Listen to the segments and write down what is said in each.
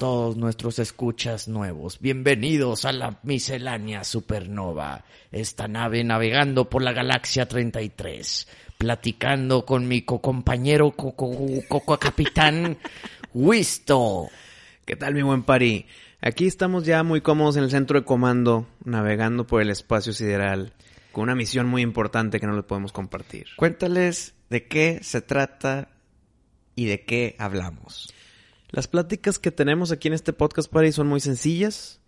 Todos nuestros escuchas nuevos, bienvenidos a la miscelánea supernova, esta nave navegando por la galaxia 33, platicando con mi co-compañero, co- co- co- co- capitán Wisto. ¿Qué tal, mi buen Pari? Aquí estamos ya muy cómodos en el centro de comando, navegando por el espacio sideral, con una misión muy importante que no les podemos compartir. Cuéntales de qué se trata y de qué hablamos. Las pláticas que tenemos aquí en este podcast, Pari, son muy sencillas.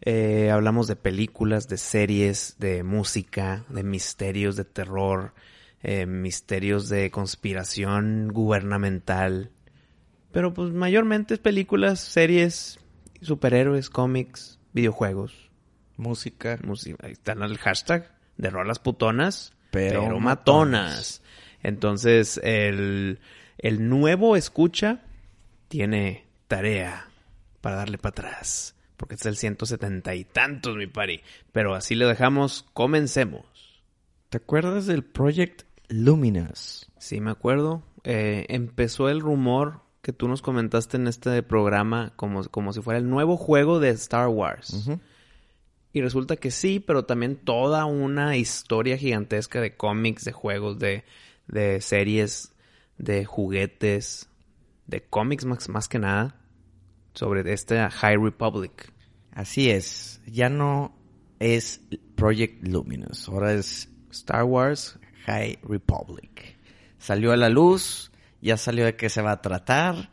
Eh, hablamos de películas, de series, de música, de misterios de terror, eh, misterios de conspiración gubernamental. Pero pues mayormente es películas, series, superhéroes, cómics, videojuegos. Música, música. Ahí está el hashtag de rolas putonas, Pero pero, matonas. matonas. Entonces, el, el nuevo escucha tiene tarea para darle para atrás. Porque es el 170 y tantos, mi pari. Pero así lo dejamos. Comencemos. ¿te acuerdas del Project Luminous? Sí, me acuerdo. Eh, empezó el rumor que tú nos comentaste en este programa como, como si fuera el nuevo juego de Star Wars. Y resulta que sí, pero también toda una historia gigantesca de cómics, de juegos, de, de series, de juguetes, de cómics más, más que nada, sobre este High Republic. Así es, ya no es Project Luminous, ahora es Star Wars High Republic. Salió a la luz, ya salió de qué se va a tratar,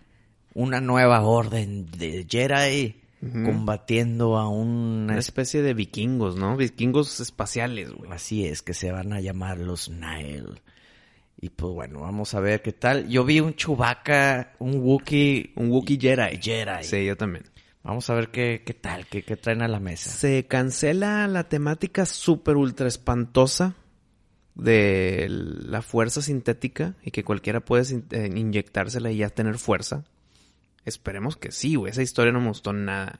una nueva orden de Jedi combatiendo a una Una especie de vikingos, ¿no? Vikingos espaciales, güey. Así es, que se van a llamar los Nile. Y pues bueno, vamos a ver qué tal. Yo vi un Chewbacca, un Wookiee, Un Wookiee Jedi. Jedi. Sí, yo también. Vamos a ver qué, qué tal, qué, qué traen a la mesa. Se cancela la temática súper ultra espantosa de la fuerza sintética y que cualquiera puede eh, inyectársela y ya tener fuerza. Esperemos que sí, güey. Esa historia no me gustó nada.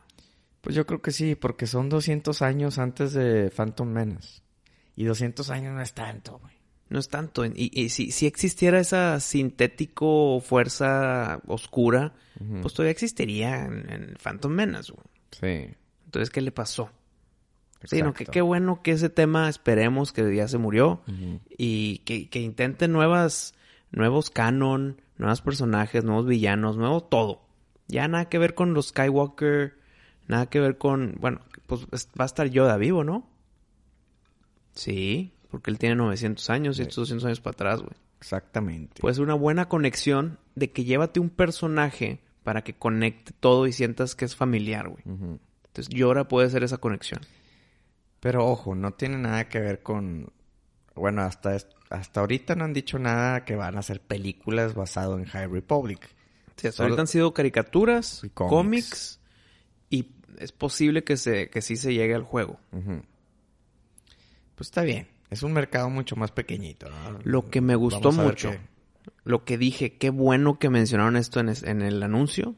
Pues yo creo que sí, porque son 200 años antes de Phantom Menace. Y 200 años no es tanto, güey. No es tanto. Y, y si, si existiera esa sintético fuerza oscura, pues todavía existiría en, en Phantom Menace, güey. Sí. Entonces, ¿qué le pasó? Sí, no, que Exacto. qué bueno que ese tema esperemos que ya se murió y que, que intenten nuevas, nuevos canon, nuevos personajes, nuevos villanos, nuevo todo. Ya nada que ver con los Skywalker, nada que ver con, bueno, pues es- va a estar Yoda vivo, ¿no? Sí, porque él tiene 900 años y estos 200 años para atrás, güey. Exactamente. Puede ser una buena conexión de que llévate un personaje para que conecte todo y sientas que es familiar, güey. Ujú. Entonces Yoda puede ser esa conexión. Pero ojo, no tiene nada que ver con... Bueno, hasta, hasta ahorita no han dicho nada que van a hacer películas basado en High Republic. Sí, hasta Solo- ahorita han sido caricaturas, Y cómics. cómics. y es posible que se que sí se llegue al juego. Pues está bien. Es un mercado mucho más pequeñito, ¿no? Lo que me gustó mucho, qué- lo que dije, qué bueno que mencionaron esto en, es- en el anuncio,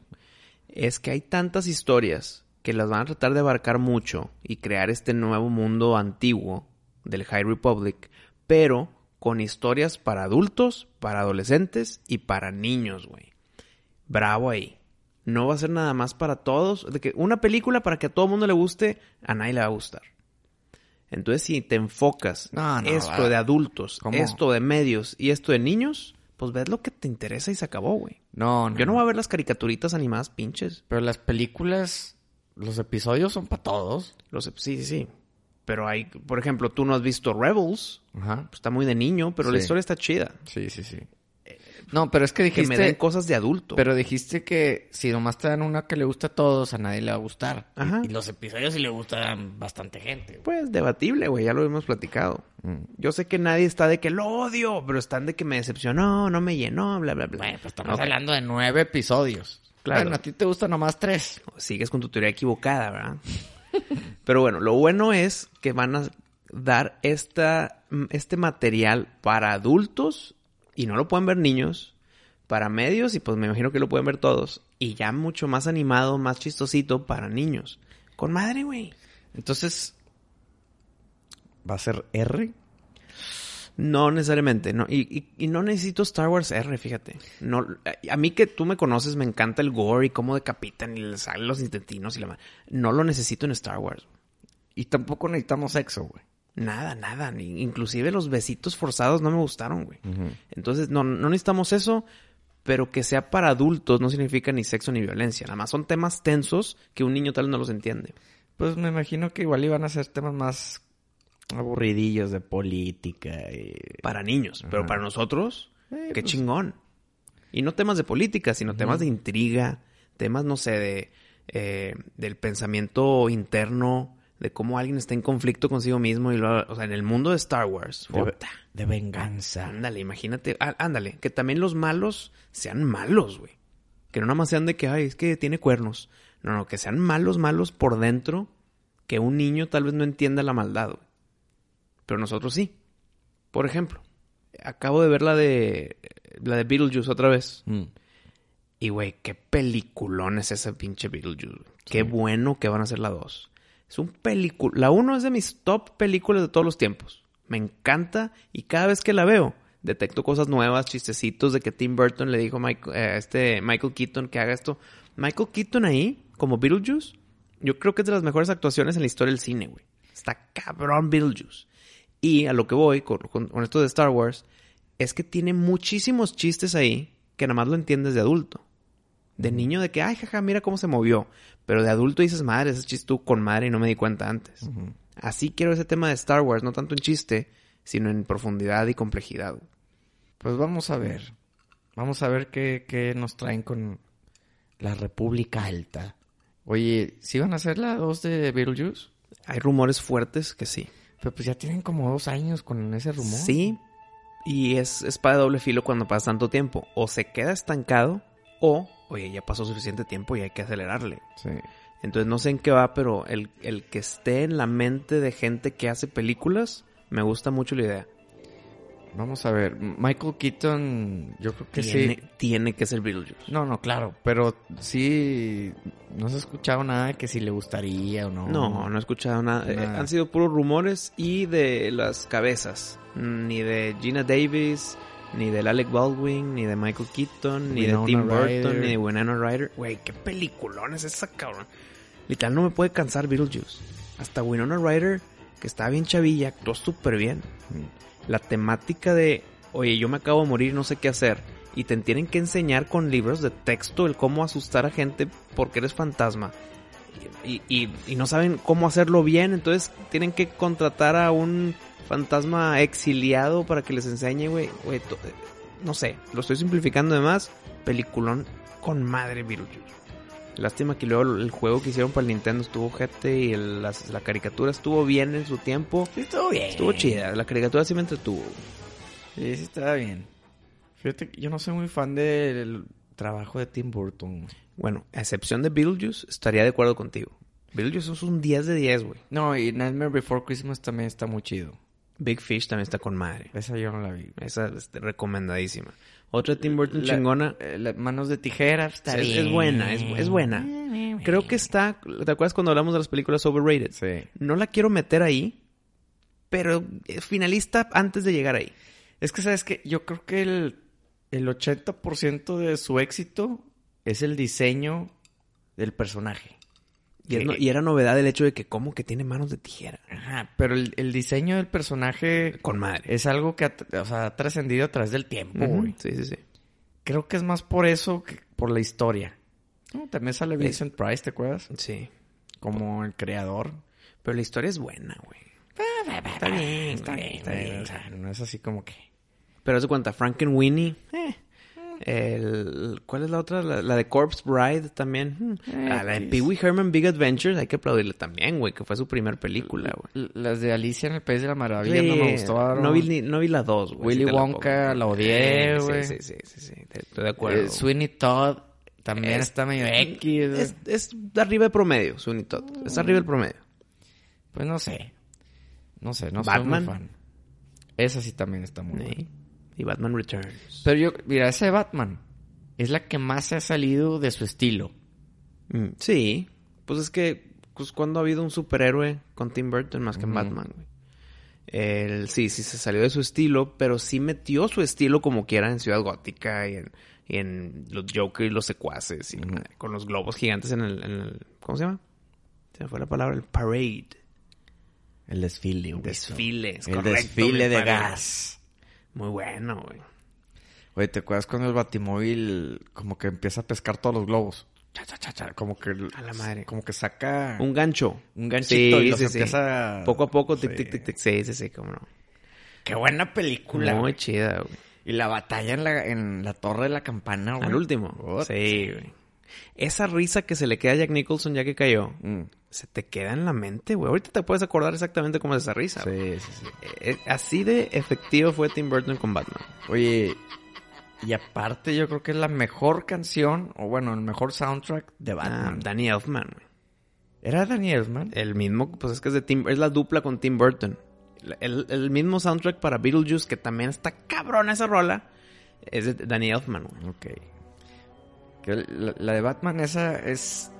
es que hay tantas historias que las van a tratar de abarcar mucho y crear este nuevo mundo antiguo del High Republic, pero con historias para adultos, para adolescentes y para niños, güey. Bravo ahí. No va a ser nada más para todos. De que una película para que a todo el mundo le guste, a nadie le va a gustar. Entonces, si te enfocas No, no, esto va. de adultos, ¿Cómo? esto de medios y esto de niños, pues ves lo que te interesa y se acabó, güey. No, no. Yo no voy a ver las caricaturitas animadas pinches. Pero las películas los episodios son para todos. Los, sí, sí, sí. Pero hay, por ejemplo, tú no has visto Rebels. Ajá. Pues está muy de niño, pero la historia está chida. Sí, sí, sí. No, pero es que Que dijiste... me den cosas de adulto. Pero dijiste que si nomás te dan una que le gusta a todos, a nadie le va a gustar. Y- Ajá. Y, los episodios sí le gustan bastante gente. Pues debatible, güey, ya lo hemos platicado. Mm. Yo sé que nadie está de que lo odio, pero están de que me decepcionó, no me llenó, bla, bla, bla. Bueno, pues estamos hablando de nueve episodios. Claro. Bueno, a ti te gustan nomás tres. Sigues con tu teoría equivocada, ¿verdad? pero bueno, lo bueno es que van a dar esta, este material para adultos y no lo pueden ver niños, para medios y pues me imagino que lo pueden ver todos. Y ya mucho más animado, más chistosito para niños. Con madre, güey. Entonces, ¿va a ser R? No necesariamente, no. Y, y- y no necesito Star Wars R, fíjate. No, a mí que tú me conoces, me encanta el gore y cómo decapitan y les salen los intestinos y la No lo necesito en Star Wars. Y tampoco necesitamos sexo, güey. Nada, nada. Ni, inclusive los besitos forzados no me gustaron, güey. Entonces, no, no necesitamos eso, pero que sea para adultos no significa ni sexo ni violencia. Nada más son temas tensos que un niño tal vez no los entiende. Pues me imagino que igual iban a ser temas más aburridillos de política y... Para niños, pero para nosotros, Eh, qué pues- chingón. Y no temas de política, sino temas de intriga, temas, no sé, de eh, del pensamiento interno, de cómo alguien está en conflicto consigo mismo y lo, o sea, en el mundo de Star Wars. De, venganza. Ándale, imagínate, á- ándale, que también los malos sean malos, güey. Que no nada más sean de que, ay, es que tiene cuernos. No, no, que sean malos, malos por dentro, que un niño tal vez no entienda la maldad, güey. Pero nosotros sí. Por ejemplo, acabo de ver la de la de Beetlejuice otra vez. Mm. Y güey, qué peliculón es ese pinche Beetlejuice. Qué bueno que van a hacer la 2. Es un película. La 1 es de mis top películas de todos los tiempos. Me encanta y cada vez que la veo detecto cosas nuevas, chistecitos de que Tim Burton le dijo a Mike- eh, este Michael Keaton que haga esto. Michael Keaton ahí, como Beetlejuice, yo creo que es de las mejores actuaciones en la historia del cine, güey. Está cabrón Beetlejuice. Y a lo que voy con- con esto de Star Wars es que tiene muchísimos chistes ahí que nada más lo entiendes de adulto. De niño de que, ay, jaja, mira cómo se movió. Pero de adulto dices, madre, ese chiste estuvo con madre y no me di cuenta antes. Así quiero ese tema de Star Wars, no tanto en chiste, sino en profundidad y complejidad. Pues vamos a ver. Vamos a ver qué, qué nos traen con la República Alta. Oye, ¿sí van a hacer la 2 de Beetlejuice? Hay rumores fuertes que sí. Pero pues ya tienen como dos años con ese rumor. Sí, y es espada de doble filo cuando pasa tanto tiempo. O se queda estancado, o, oye, ya pasó suficiente tiempo y hay que acelerarle. Sí. Entonces no sé en qué va, pero el, el que esté en la mente de gente que hace películas, me gusta mucho la idea. Vamos a ver. Michael Keaton, yo creo que tiene, sí. tiene que ser Beetlejuice. No, no, claro. Pero sí. No se ha escuchado nada de que si le gustaría o no. No, no he escuchado nada. Eh, Nada. han sido puros rumores y de las cabezas. Ni de Gina Davis, ni del Alec Baldwin, ni de Michael Keaton, ni Winona de Tim Burton, ni de Winona Ryder. Güey, qué peliculón es esa, cabrón. Literal, no me puede cansar Beetlejuice. Hasta Winona Ryder, que estaba bien chavilla, actuó súper bien. La temática de, oye, yo me acabo de morir, no sé qué hacer. Y te tienen que enseñar con libros de texto el cómo asustar a gente porque eres fantasma. Y, y- y no saben cómo hacerlo bien, entonces tienen que contratar a un fantasma exiliado para que les enseñe, güey. güey, No sé, lo estoy simplificando de más. Peliculón con madre Beetlejuice. Lástima que luego el juego que hicieron para el Nintendo estuvo gente y el- la caricatura estuvo bien en su tiempo. Sí, estuvo bien. Estuvo chida, la caricatura sí me entretuvo. Sí, sí, estaba bien. Fíjate que yo no soy muy fan del trabajo de Tim Burton. Bueno, a excepción de Beetlejuice, estaría de acuerdo contigo. Beetlejuice es un 10 de 10, güey. No, y Nightmare Before Christmas también está muy chido. Big Fish también está con madre. Esa yo no la vi. Esa es recomendadísima. Otra Tim Burton La- chingona. eh, la- manos de tijera está Es, bien. es buena, es, es buena. Creo que está... ¿Te acuerdas cuando hablamos de las películas overrated? Sí. No la quiero meter ahí, pero es finalista antes de llegar ahí. Es que, ¿sabes que Yo creo que el, el 80% de su éxito es el diseño del personaje. Y, es Que- no- y era novedad el hecho de que como que tiene manos de tijera. Ajá, pero el, el diseño del personaje Con madre. es algo que ha, o sea, ha trascendido a través del tiempo, güey. Sí, sí, sí. Creo que es más por eso que por la historia. No, también sale Vincent Price, ¿te acuerdas? Sí. como el creador. Pero la historia es buena, güey. Está bien, Está bien, está bien. o sea, no es así como que... Pero haz de cuenta, Frankenweenie. Eh. El, ¿Cuál es la otra? La, la de Corpse Bride también. Hmm. Eh, Ah, la de. Pee Wee Herman Big Adventures. Hay que aplaudirle también, güey. Que fue su primer película, güey. Las de Alicia en el País de la Maravilla no Sí, me gustaron. No vi, ni- no vi la 2, güey. Willy si la Wonka pongo. la odié, Eh, güey. Sí, sí, sí, sí, sí. Estoy de acuerdo. Eh, Sweeney Todd también Es- está medio X. güey. Es, arriba de promedio, Sweeney Todd. Es arriba del promedio. Pues no sé. No sé, no Batman. soy muy fan. Esa sí también está muy buena. Y Batman Returns. Pero yo, mira, esa de Batman es la que más se ha salido de su estilo. Mm, sí. Pues es que, pues cuando ha habido un superhéroe con Tim Burton más que en. Batman, güey. El, sí, sí se salió de su estilo, pero sí metió su estilo como quiera en Ciudad Gótica y en, y en los Joker y los secuaces y con los globos gigantes en el, en el- ¿cómo se llama? Se me fue la palabra, el parade. El desfile, güey. Desfiles, El correcto, desfile mi de padre. gas. Muy bueno, güey. Oye, ¿te acuerdas cuando el Batimóvil como que empieza a pescar todos los globos? Cha, cha, cha, cha, como que... A la madre. Como que saca... Un gancho. Un ganchito Sí, y los sí, sí. empieza... Poco a poco, tic, Sí. tic, tic, tic. Sí, sí, sí, cómo no. Qué buena película, Muy güey. chida, güey. Y la batalla en la, en la torre de la campana, güey. Al último. Sí, güey. Esa risa que se le queda a Jack Nicholson ya que cayó, Mm. se te queda en la mente, güey. Ahorita te puedes acordar exactamente cómo es esa risa. Sí, sí, sí. Eh, así de efectivo fue Tim Burton con Batman. Oye, y aparte yo creo que es la mejor canción, o bueno, el mejor soundtrack de Ah, Batman. Danny Elfman, güey. ¿Era Danny Elfman? El mismo, pues es que es de Tim, es la dupla con Tim Burton. El, el mismo soundtrack para Beetlejuice, que también está cabrona esa rola, es de Danny Elfman, güey. Ok. La, la de Batman esa es...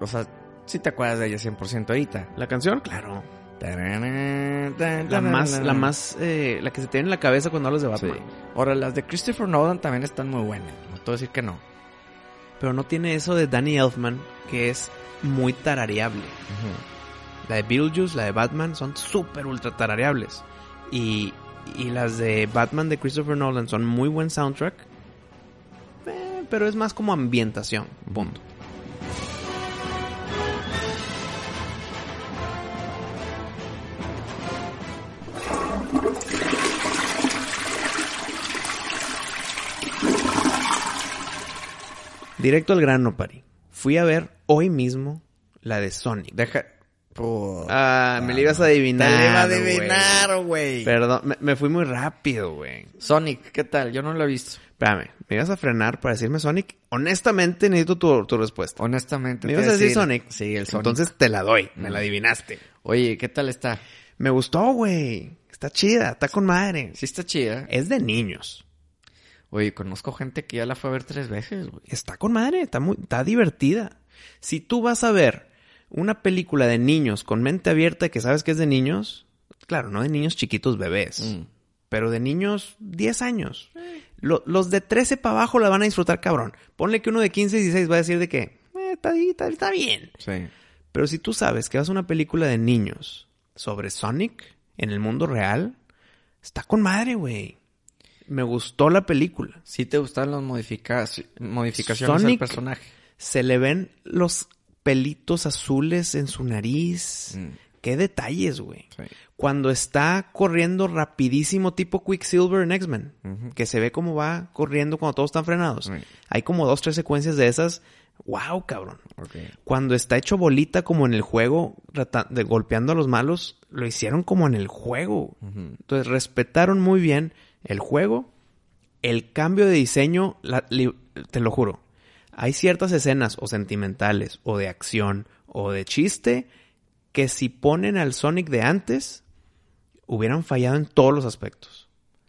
O sea, si te acuerdas de ella 100% ahorita. ¿La canción? Claro. La más, la más, eh, la que se tiene en la cabeza cuando hablas de Sí. Batman. Ahora, las de Christopher Nolan también están muy buenas. No a decir que no. Pero no tiene eso de Danny Elfman, que es muy tarareable. La de Beetlejuice, la de Batman, son súper ultra tarareables. Y, y las de Batman de Christopher Nolan son muy buen soundtrack. Pero es más como ambientación. Punto. Directo al grano, Pari. Fui a ver hoy mismo la de Sonic. Deja... Ah, me la ibas a adivinar. Te la iba a adivinar, güey. Perdón, me, me fui muy rápido, güey. Sonic, ¿qué tal? Yo no lo he visto. Espérame, ¿me ibas a frenar para decirme Sonic? Honestamente necesito tu, tu respuesta. Honestamente. ¿Me ibas a decir Sonic? Sí, el Sonic. Entonces te la doy, me Mm. la adivinaste. Oye, ¿qué tal está? Me gustó, güey. Está chida, está con madre. Sí está chida. Es de niños. Oye, conozco gente que ya la fue a ver tres veces, güey. Está con madre, está, muy, está divertida. Si tú vas a ver una película de niños con mente abierta que sabes que es de niños, claro, no de niños chiquitos bebés, Mm. pero de niños 10 años. Lo- los de 13 para abajo la van a disfrutar cabrón. Ponle que uno de 15 y 16 va a decir de que eh, está, ahí, está, está bien. Sí. Pero si tú sabes que vas a una película de niños sobre Sonic en el mundo real, está con madre, güey. Me gustó la película. ¿Sí te gustan las modifica- modificaciones Sonic- al personaje? Se le ven los pelitos azules en su nariz. Mm. Qué detalles, güey. Sí. Cuando está corriendo rapidísimo tipo Quicksilver en X-Men, que se ve cómo va corriendo cuando todos están frenados. Hay como dos, tres secuencias de esas. ¡Wow, cabrón! Cuando está hecho bolita como en el juego, de, golpeando a los malos, lo hicieron como en el juego. Entonces respetaron muy bien el juego, el cambio de diseño, la- li- te lo juro. Hay ciertas escenas o sentimentales o de acción o de chiste que si ponen al Sonic de antes, hubieran fallado en todos los aspectos.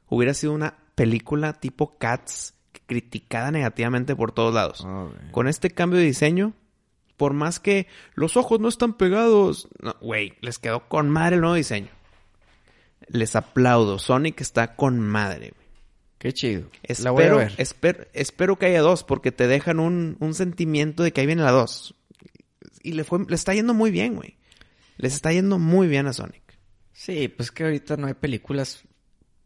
Hubiera sido una película tipo Cats criticada negativamente por todos lados. Ok. Con este cambio de diseño, por más que los ojos no están pegados, no, güey, les quedó con madre el nuevo diseño. Les aplaudo. Sonic está con madre. güey. Qué chido. Espero, la voy a ver. esper- espero que haya dos, porque te dejan un, un sentimiento de que ahí viene la dos. Y le, fue, le está yendo muy bien, güey. Les está yendo muy bien a Sonic. Sí, pues que ahorita no hay películas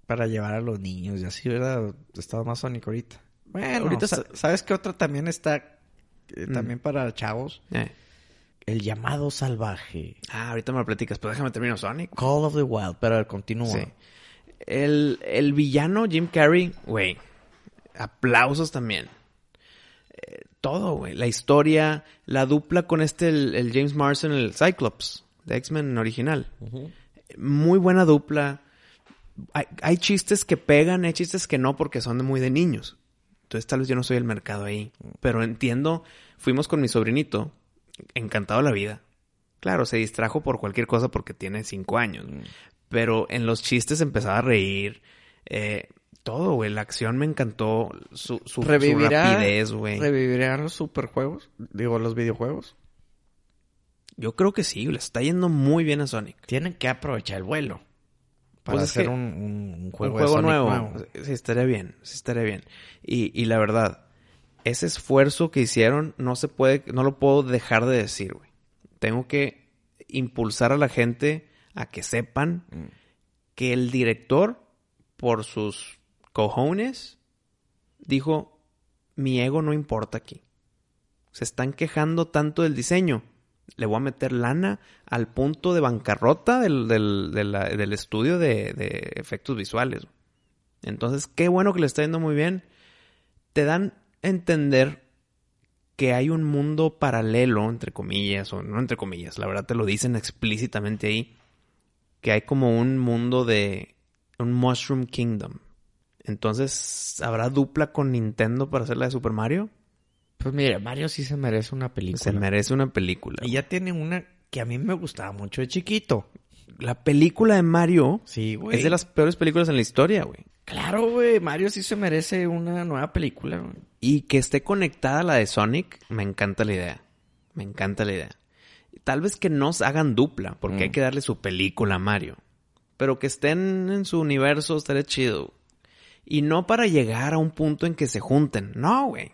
para llevar a los niños y así, ¿verdad? Está más Sonic ahorita. Bueno, Ahorita sa- sa- ¿sabes qué otra también está? eh, Mm. También para chavos. Eh, El llamado salvaje. Ah, ahorita me lo platicas, pero déjame terminar Sonic. Call of the Wild, pero continúa. Sí. El, el villano Jim Carrey, güey. Aplausos también. Eh, todo, güey. La historia, la dupla con este, el, el James Marsden, el Cyclops, de X-Men original. Muy buena dupla. Hay, hay chistes que pegan, hay chistes que no porque son de muy de niños. Entonces tal vez yo no soy el mercado ahí. Pero entiendo, fuimos con mi sobrinito, encantado de la vida. Claro, se distrajo por cualquier cosa porque tiene cinco años. Pero en los chistes empezaba a reír. Eh, todo, güey. La acción me encantó. Su, su, su ¿Revivirá, rapidez, güey. ¿Revivirán los superjuegos? Digo, los videojuegos. Yo creo que sí. Le está yendo muy bien a Sonic. Tienen que aprovechar el vuelo. Para Pues es hacer un, un- un juego, un de juego Sonic nuevo. Sí, estaría bien. Sí, estaría bien. Y, y la verdad, ese esfuerzo que hicieron no se puede, no lo puedo dejar de decir, güey. Tengo que impulsar a la gente a que sepan Mm. que el director, por sus cojones, dijo, mi ego no importa aquí. Se están quejando tanto del diseño. Le voy a meter lana al punto de bancarrota del, del, estudio de, de efectos visuales. Entonces, qué bueno que le está yendo muy bien. Te dan a entender que hay un mundo paralelo, entre comillas, o no entre comillas, la verdad te lo dicen explícitamente ahí, que hay como un mundo de un Mushroom Kingdom. Entonces, ¿habrá dupla con Nintendo para hacer la de Super Mario? Pues mira, Mario sí se merece una película. Se merece una película. Y ya tiene una que a mí me gustaba mucho de chiquito. La película de Mario Sí, güey. es de las peores películas en la historia, güey. Claro, güey. Mario sí se merece una nueva película, güey. Y que esté conectada a la de Sonic, me encanta la idea. Me encanta la idea. Tal vez que no se hagan dupla, porque Mm. hay que darle su película a Mario. Pero que estén en su universo estaría chido. Y no para llegar a un punto en que se junten. No, güey.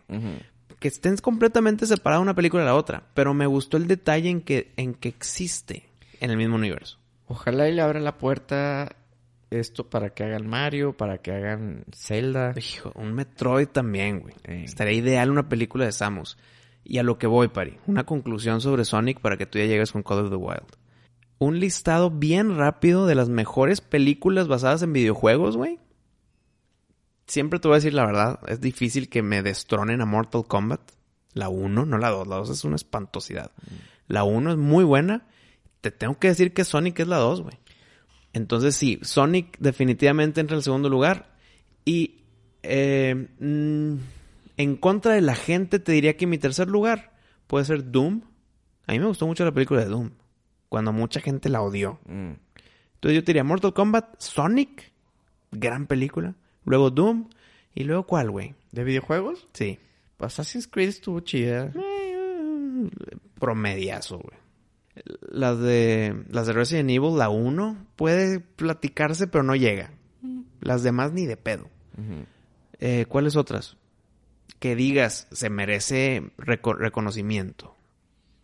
Que estén completamente separadas una película de la otra. Pero me gustó el detalle en que, en que existe en el mismo universo. Ojalá y le abran la puerta esto para que hagan Mario, para que hagan Zelda. Hijo, un Metroid también, güey. Eh. Estaría ideal una película de Samus. Y a lo que voy, Pari. Una conclusión sobre Sonic para que tú ya llegues con Call of the Wild. Un listado bien rápido de las mejores películas basadas en videojuegos, güey. Siempre te voy a decir la verdad. Es difícil que me destronen a Mortal Kombat. La 1, no la 2. La 2 es una espantosidad. La 1 es muy buena. Te tengo que decir que Sonic es la 2, güey. Entonces sí, Sonic definitivamente entra en el segundo lugar. Y eh, mm, en contra de la gente te diría que mi tercer lugar puede ser Doom. A mí me gustó mucho la película de Doom. Cuando mucha gente la odió. Mm. Entonces yo te diría Mortal Kombat, Sonic, gran película. Luego Doom. Y luego ¿cuál, güey? ¿De videojuegos? Sí. Assassin's Creed estuvo chida. Eh, promediazo, güey. Las de, las de Resident Evil, la 1, puede platicarse, pero no llega. Las demás ni de pedo. Eh, ¿Cuáles otras? Que digas, se merece reco- reconocimiento.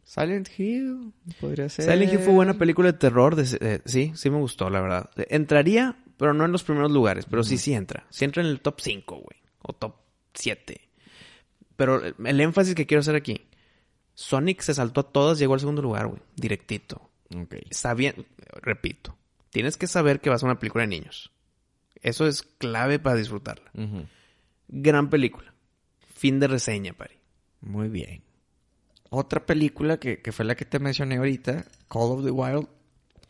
Silent Hill, podría ser. Silent Hill fue buena película de terror. de- eh, sí, sí me gustó, la verdad. Entraría, pero no en los primeros lugares. Pero sí, sí entra. Sí entra en el top 5, güey. O top 7. Pero el énfasis que quiero hacer aquí. Sonic se saltó a todas, llegó al segundo lugar, güey. Directito. Ok. Sabía, repito, tienes que saber que vas a una película de niños. Eso es clave para disfrutarla. Gran película. Fin de reseña, Pari. Muy bien. Otra película que, que fue la que te mencioné ahorita, Call of the Wild,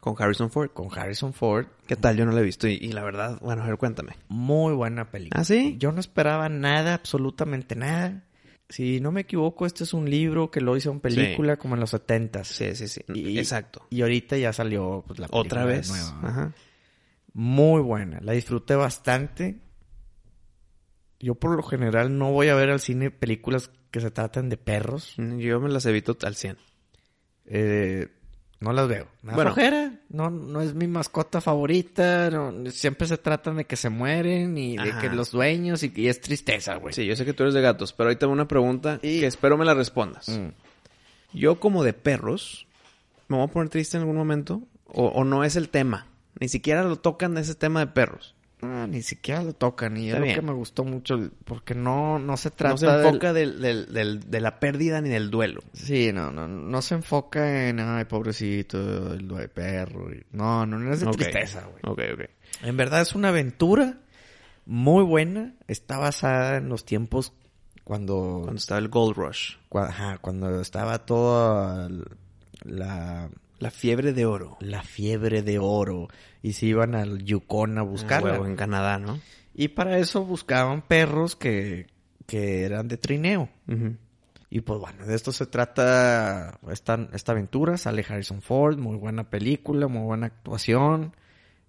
Con Harrison Ford. con Harrison Ford. ¿Qué tal? Yo no la he visto y, y la verdad, bueno, a ver, cuéntame. Muy buena película. ¿Ah, sí? Yo no esperaba nada, absolutamente nada. Si no me equivoco, este es un libro que lo hizo en película como en los 70 Sí, sí, sí. Y- Exacto. Y ahorita ya salió pues, la película Otra vez. nueva. Ajá. Muy buena. La disfruté bastante. Yo por lo general no voy a ver al cine películas que se tratan de perros. Yo me las evito al 100. Eh, no las veo. Me Bueno. flojera. No, no es mi mascota favorita. no- siempre se tratan de que se mueren y de Ajá. que los dueños y, y es tristeza, güey. Sí, yo sé que tú eres de gatos, pero ahorita una pregunta Y- que espero me la respondas. Mm. Yo como de perros, ¿me voy a poner triste en algún momento? ¿O, o no es el tema? Ni siquiera lo tocan de ese tema de perros. Ah, ni siquiera lo tocan. Y es Está lo bien. que me gustó mucho. Porque no, no se trata No se enfoca del, del- del- de la pérdida ni del duelo. Sí, no, no, no se enfoca en, ay, pobrecito, el de perro. No, no, no es de tristeza, güey. Ok, ok. En verdad es una aventura muy buena. Está basada en los tiempos cuando... Cuando estaba el Gold Rush. cua- ajá, cuando estaba toda la, La fiebre de oro. la fiebre de oro. Y se iban al Yukon a Ah, buscarla. huevo, en Canadá, ¿no? y para eso buscaban perros que, que eran de trineo. Y pues bueno, de esto se trata esta, esta aventura. Sale Harrison Ford, muy buena película, muy buena actuación.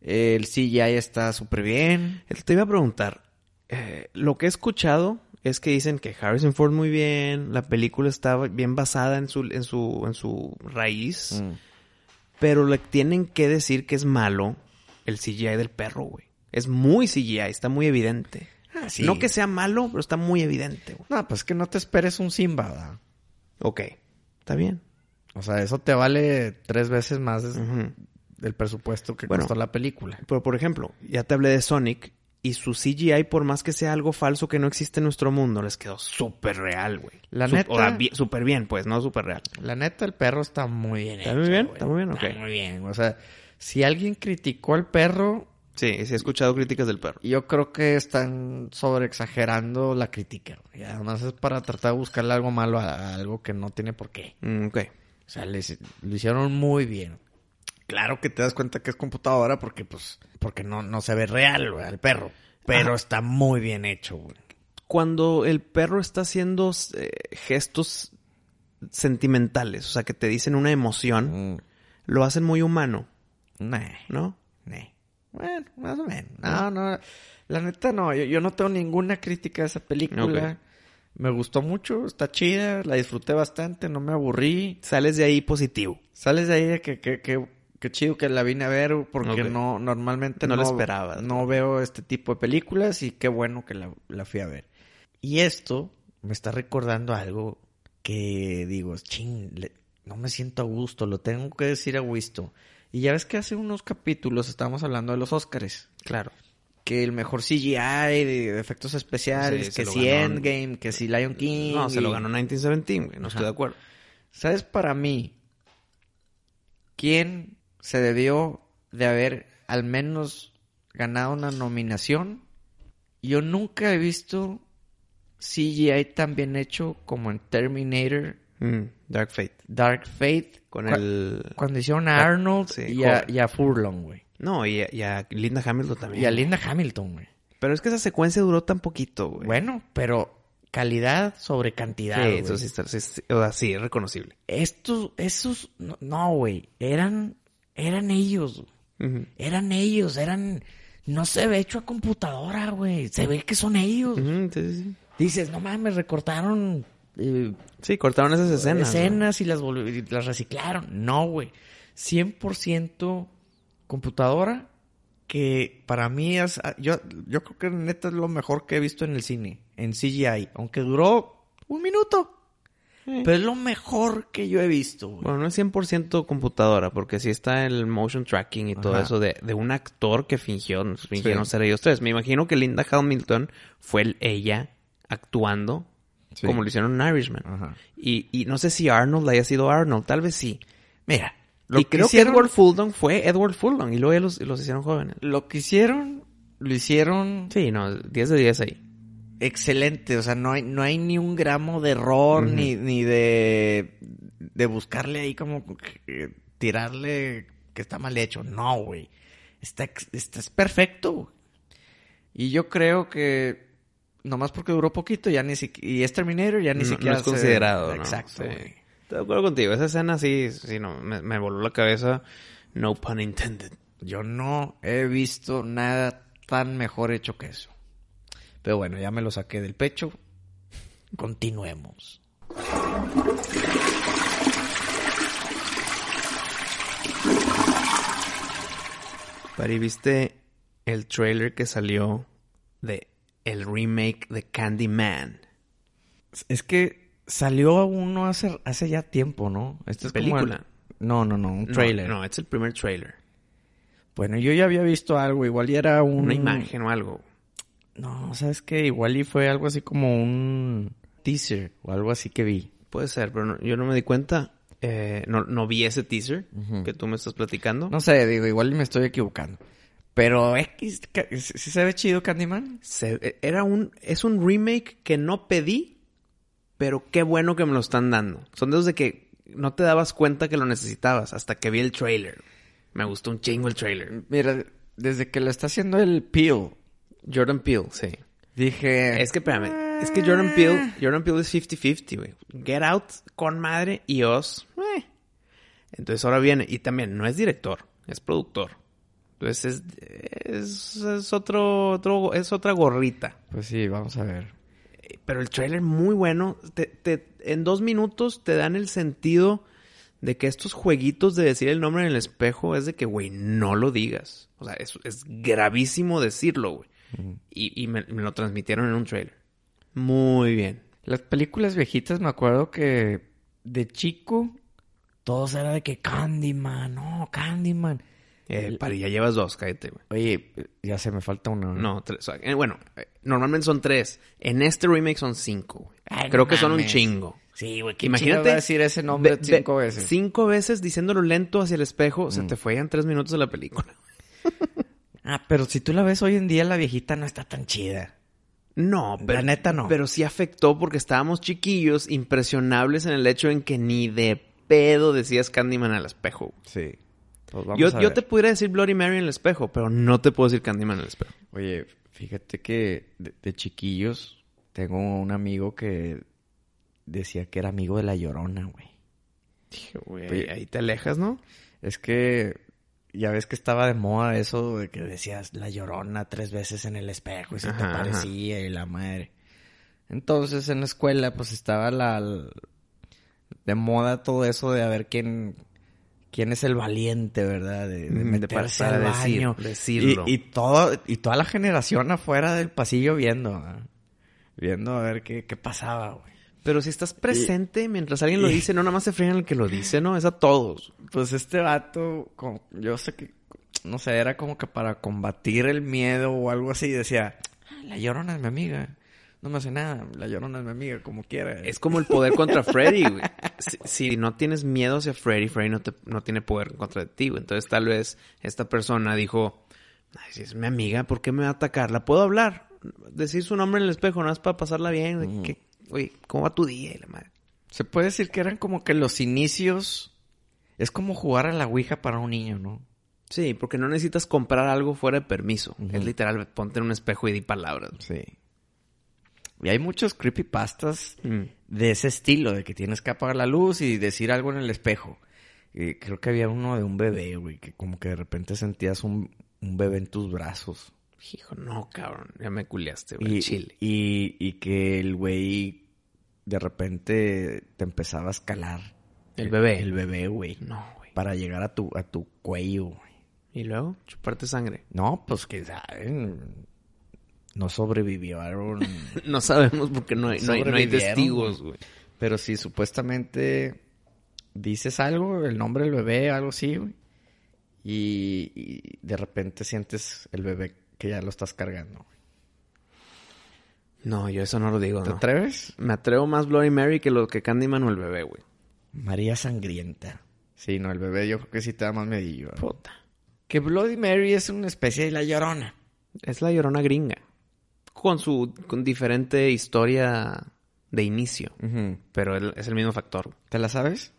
El CGI está súper bien. Te iba a preguntar, eh, lo que he escuchado es que dicen que Harrison Ford muy bien, la película está bien basada en su, en su, en su raíz, Mm. Pero le tienen que decir que es malo el CGI del perro, güey. Es muy CGI, está muy evidente. Ah, sí. No que sea malo, pero está muy evidente, güey. No, pues que no te esperes un Simba, ¿verdad? Ok, está bien. O sea, eso te vale tres veces más del presupuesto que Bueno. costó la película. Pero, por ejemplo, ya te hablé de Sonic y su CGI, por más que sea algo falso que no existe en nuestro mundo, les quedó súper real, güey. La Sup- neta- súper bien, pues, no súper real. La neta, el perro está muy bien ¿Está hecho, muy bien? güey. ¿Está muy bien? Está Ok. muy bien. O sea, si alguien criticó al perro, Sí, sí he escuchado críticas del perro. yo creo que están sobreexagerando la crítica. güey. además es para tratar de buscarle algo malo a, a algo que no tiene por qué. Mm, ok. O sea, les- lo hicieron muy bien. Claro que te das cuenta que es computadora porque, pues, porque no, no se ve real, güey, al perro. Pero Ajá. está muy bien hecho, güey. Cuando el perro está haciendo eh, gestos sentimentales, o sea, que te dicen una emoción, Mm. lo hacen muy humano, Nah, ¿no? nah. Bueno, más o menos. No, no. La neta, no. Yo, yo no tengo ninguna crítica a esa película. Me gustó mucho, está chida, la disfruté bastante, no me aburrí. Sales de ahí positivo. Sales de ahí de que, que, que, que chido que la vine a ver porque no, normalmente No no, la esperabas. No veo este tipo de películas y qué bueno que la, la fui a ver. Y esto me está recordando algo que digo, ching, le- no me siento a gusto, lo tengo que decir a gusto. Y ya ves que hace unos capítulos estábamos hablando de los Óscares. Claro. Que el mejor CGI de efectos especiales, Sí, que si. Endgame, que si Lion King. No, se lo ganó 1917, güey, no estoy de acuerdo. ¿Sabes para mí quién se debió de haber al menos ganado una nominación? Yo nunca he visto CGI tan bien hecho como en Terminator Mm, Dark Fate. Dark Fate. Con Cu- el... Cuando hicieron a la- Arnold sí, y, a, y a Furlong, güey. No, y a, y a Linda Hamilton también. Y a Linda Hamilton, güey. Pero es que esa secuencia duró tan poquito, güey. Bueno, pero calidad sobre cantidad. sí, güey. eso sí, está, sí, sí, o sea, sí, es reconocible. Estos, esos, no- no, güey. Eran, eran ellos. Eran ellos, eran... No se ve hecho a computadora, güey. Se ve que son ellos. Sí, sí. Dices, no mames, recortaron eh, Sí, cortaron esas escenas. escenas y las, y las reciclaron. No, güey. 100% computadora que para mí es... ah, Yo, yo creo que neta es lo mejor que he visto en el cine, en CGI. Aunque duró un minuto. Sí. Pero es lo mejor que yo he visto, güey. Bueno, no es 100% computadora, porque sí está el motion tracking y todo eso de, de un actor que fingió, fingieron Sí. ser ellos tres. Me imagino que Linda Hamilton fue el- ella actuando Sí. como lo hicieron en Irishman. Ajá. Y, y no sé si Arnold haya sido Arnold, tal vez sí. Mira, lo y que creo hicieron- que Edward Fulton fue Edward Fulton y luego los, los hicieron jóvenes. Lo que hicieron, lo hicieron Sí, no, 10 de 10 ahí. Excelente. O sea, no hay, no hay ni un gramo de error, ni, ni de, de buscarle ahí como que, tirarle que está mal hecho. No, güey. Está, está es perfecto. Y yo creo que nomás porque duró poquito, ya ni siquiera, y es Terminator, ya ni No- no siquiera es se- considerado, ¿no? Exacto. Sí. güey. Estoy de acuerdo contigo. Esa escena sí, sí, no, me, me voló la cabeza. No pun intended. Yo no he visto nada tan mejor hecho que eso. Pero bueno, ya me lo saqué del pecho. Continuemos. Pari, ¿viste el trailer que salió de el remake de Candyman? Es que salió uno hace, hace ya tiempo, ¿no? Es como ¿Película? el- No, no, no, un trailer. No, no, es el primer trailer. Bueno, yo ya había visto algo, igual y era un... Una imagen o algo. No, ¿sabes qué? Igual y fue algo así como un teaser o algo así que vi. Puede ser, pero no- yo no me di cuenta. Eh, no, no vi ese teaser que tú me estás platicando. No sé, digo, igual y me estoy equivocando. Pero X, ¿sí se ve chido Candyman? Se- eh, era un, es un remake que no pedí, pero qué bueno que me lo están dando. Son de esos de que no te dabas cuenta que lo necesitabas hasta que vi el trailer. Me gustó un chingo el trailer. Mira, desde que lo está haciendo el Peel, Jordan Peele, sí. dije... Es que, espérame, es que Jordan Peele, Jordan Peele es 50-50, güey. Get Out con madre y Oz, eh. Entonces ahora viene, y también no es director, es productor. Entonces es, es, es otro, otro, es otra gorrita. Pues sí, vamos a ver. Pero el trailer muy bueno. Te, te- en dos minutos te dan el sentido de que estos jueguitos de decir el nombre en el espejo es de que, güey, no lo digas. O sea, es, es gravísimo decirlo, güey. Y, y me, me lo transmitieron en un trailer. Muy bien. Las películas viejitas me acuerdo que de chico todos era de que Candyman, no, Candyman. Eh, El- pari, ya llevas dos, cállate, güey. Oye, ya se me falta uno. No, tres. eh, bueno, eh, normalmente son tres. En este remake son cinco, güey. Ay, Creo no que son un chingo. Sí, güey, ¿qué Imagínate Imagínate decir ese nombre cinco veces. Cinco veces diciéndolo lento hacia el espejo, se Mm. te fue en tres minutos de la película. Ah, pero si tú la ves hoy en día, la viejita no está tan chida. No, pero, La neta no. Pero sí afectó porque estábamos chiquillos, impresionables en el hecho en que ni de pedo decías Candyman al espejo. Sí. Pues vamos Yo, a yo ver. te pudiera decir Bloody Mary en el espejo, pero no te puedo decir Candyman en el espejo. Oye, fíjate que de, de chiquillos tengo un amigo que decía que era amigo de la Llorona, güey. Dije, güey, ahí te alejas, ¿no? Es que ya ves que estaba de moda eso de que decías la llorona tres veces en el espejo y se te ajá. parecía y la madre. Entonces en la escuela pues estaba la de moda todo eso de a ver quién quién es el valiente, ¿verdad? De, de de meterse al decir- baño. decirlo. Y, y todo y toda la generación afuera del pasillo viendo, viendo a ver qué, qué pasaba, güey. Pero si estás presente mientras alguien lo y- dice, no nada más se frían el que lo dice, ¿no? Es a todos. Pues este vato, como- yo sé que, no sé, era como que para combatir el miedo o algo así, decía, "Ah, la llorona es mi amiga, no me hace nada, la llorona es mi amiga, como quiera. Es como el poder contra Freddy, güey. Si, si no tienes miedo hacia Freddy, Freddy no, te, no tiene poder contra ti, güey. Entonces tal vez esta persona dijo, Ay, si es mi amiga, ¿por qué me va a atacar? ¿La puedo hablar? Decir su nombre en el espejo, no es para pasarla bien. de que, Oye, ¿cómo va tu día? Y la madre. Se puede decir que eran como que los inicios, es como jugar a la Ouija para un niño, ¿no? Sí, porque no necesitas comprar algo fuera de permiso. Es literal, ponte en un espejo y di palabras. Sí. Y hay muchos creepypastas Mm. de ese estilo, de que tienes que apagar la luz y decir algo en el espejo. Y creo que había uno de un bebé, güey, que como que de repente sentías un, un bebé en tus brazos. Hijo, no, cabrón. Ya me culiaste, güey. Y, Chile. y, y que el güey de repente te empezaba a escalar. ¿El bebé? El bebé, güey. No, güey. Para llegar a tu, a tu cuello, güey. ¿Y luego? Chuparte sangre. No, pues que saben. No sobrevivieron. No sabemos porque no hay, no hay, no hay testigos, güey. Pero si supuestamente dices algo, el nombre del bebé, algo así, güey. Y, y de repente sientes el bebé que ya lo estás cargando. No, yo eso no lo digo, ¿Te no. atreves? Me atrevo más Bloody Mary que lo que Candyman o el bebé, güey. María Sangrienta. Sí, no, el bebé yo creo que sí te da más medillo. ¿verdad? Puta. Que Bloody Mary es una especie de la llorona. Es la llorona gringa. Con su con diferente historia de inicio. Pero es el mismo factor. ¿Te la sabes?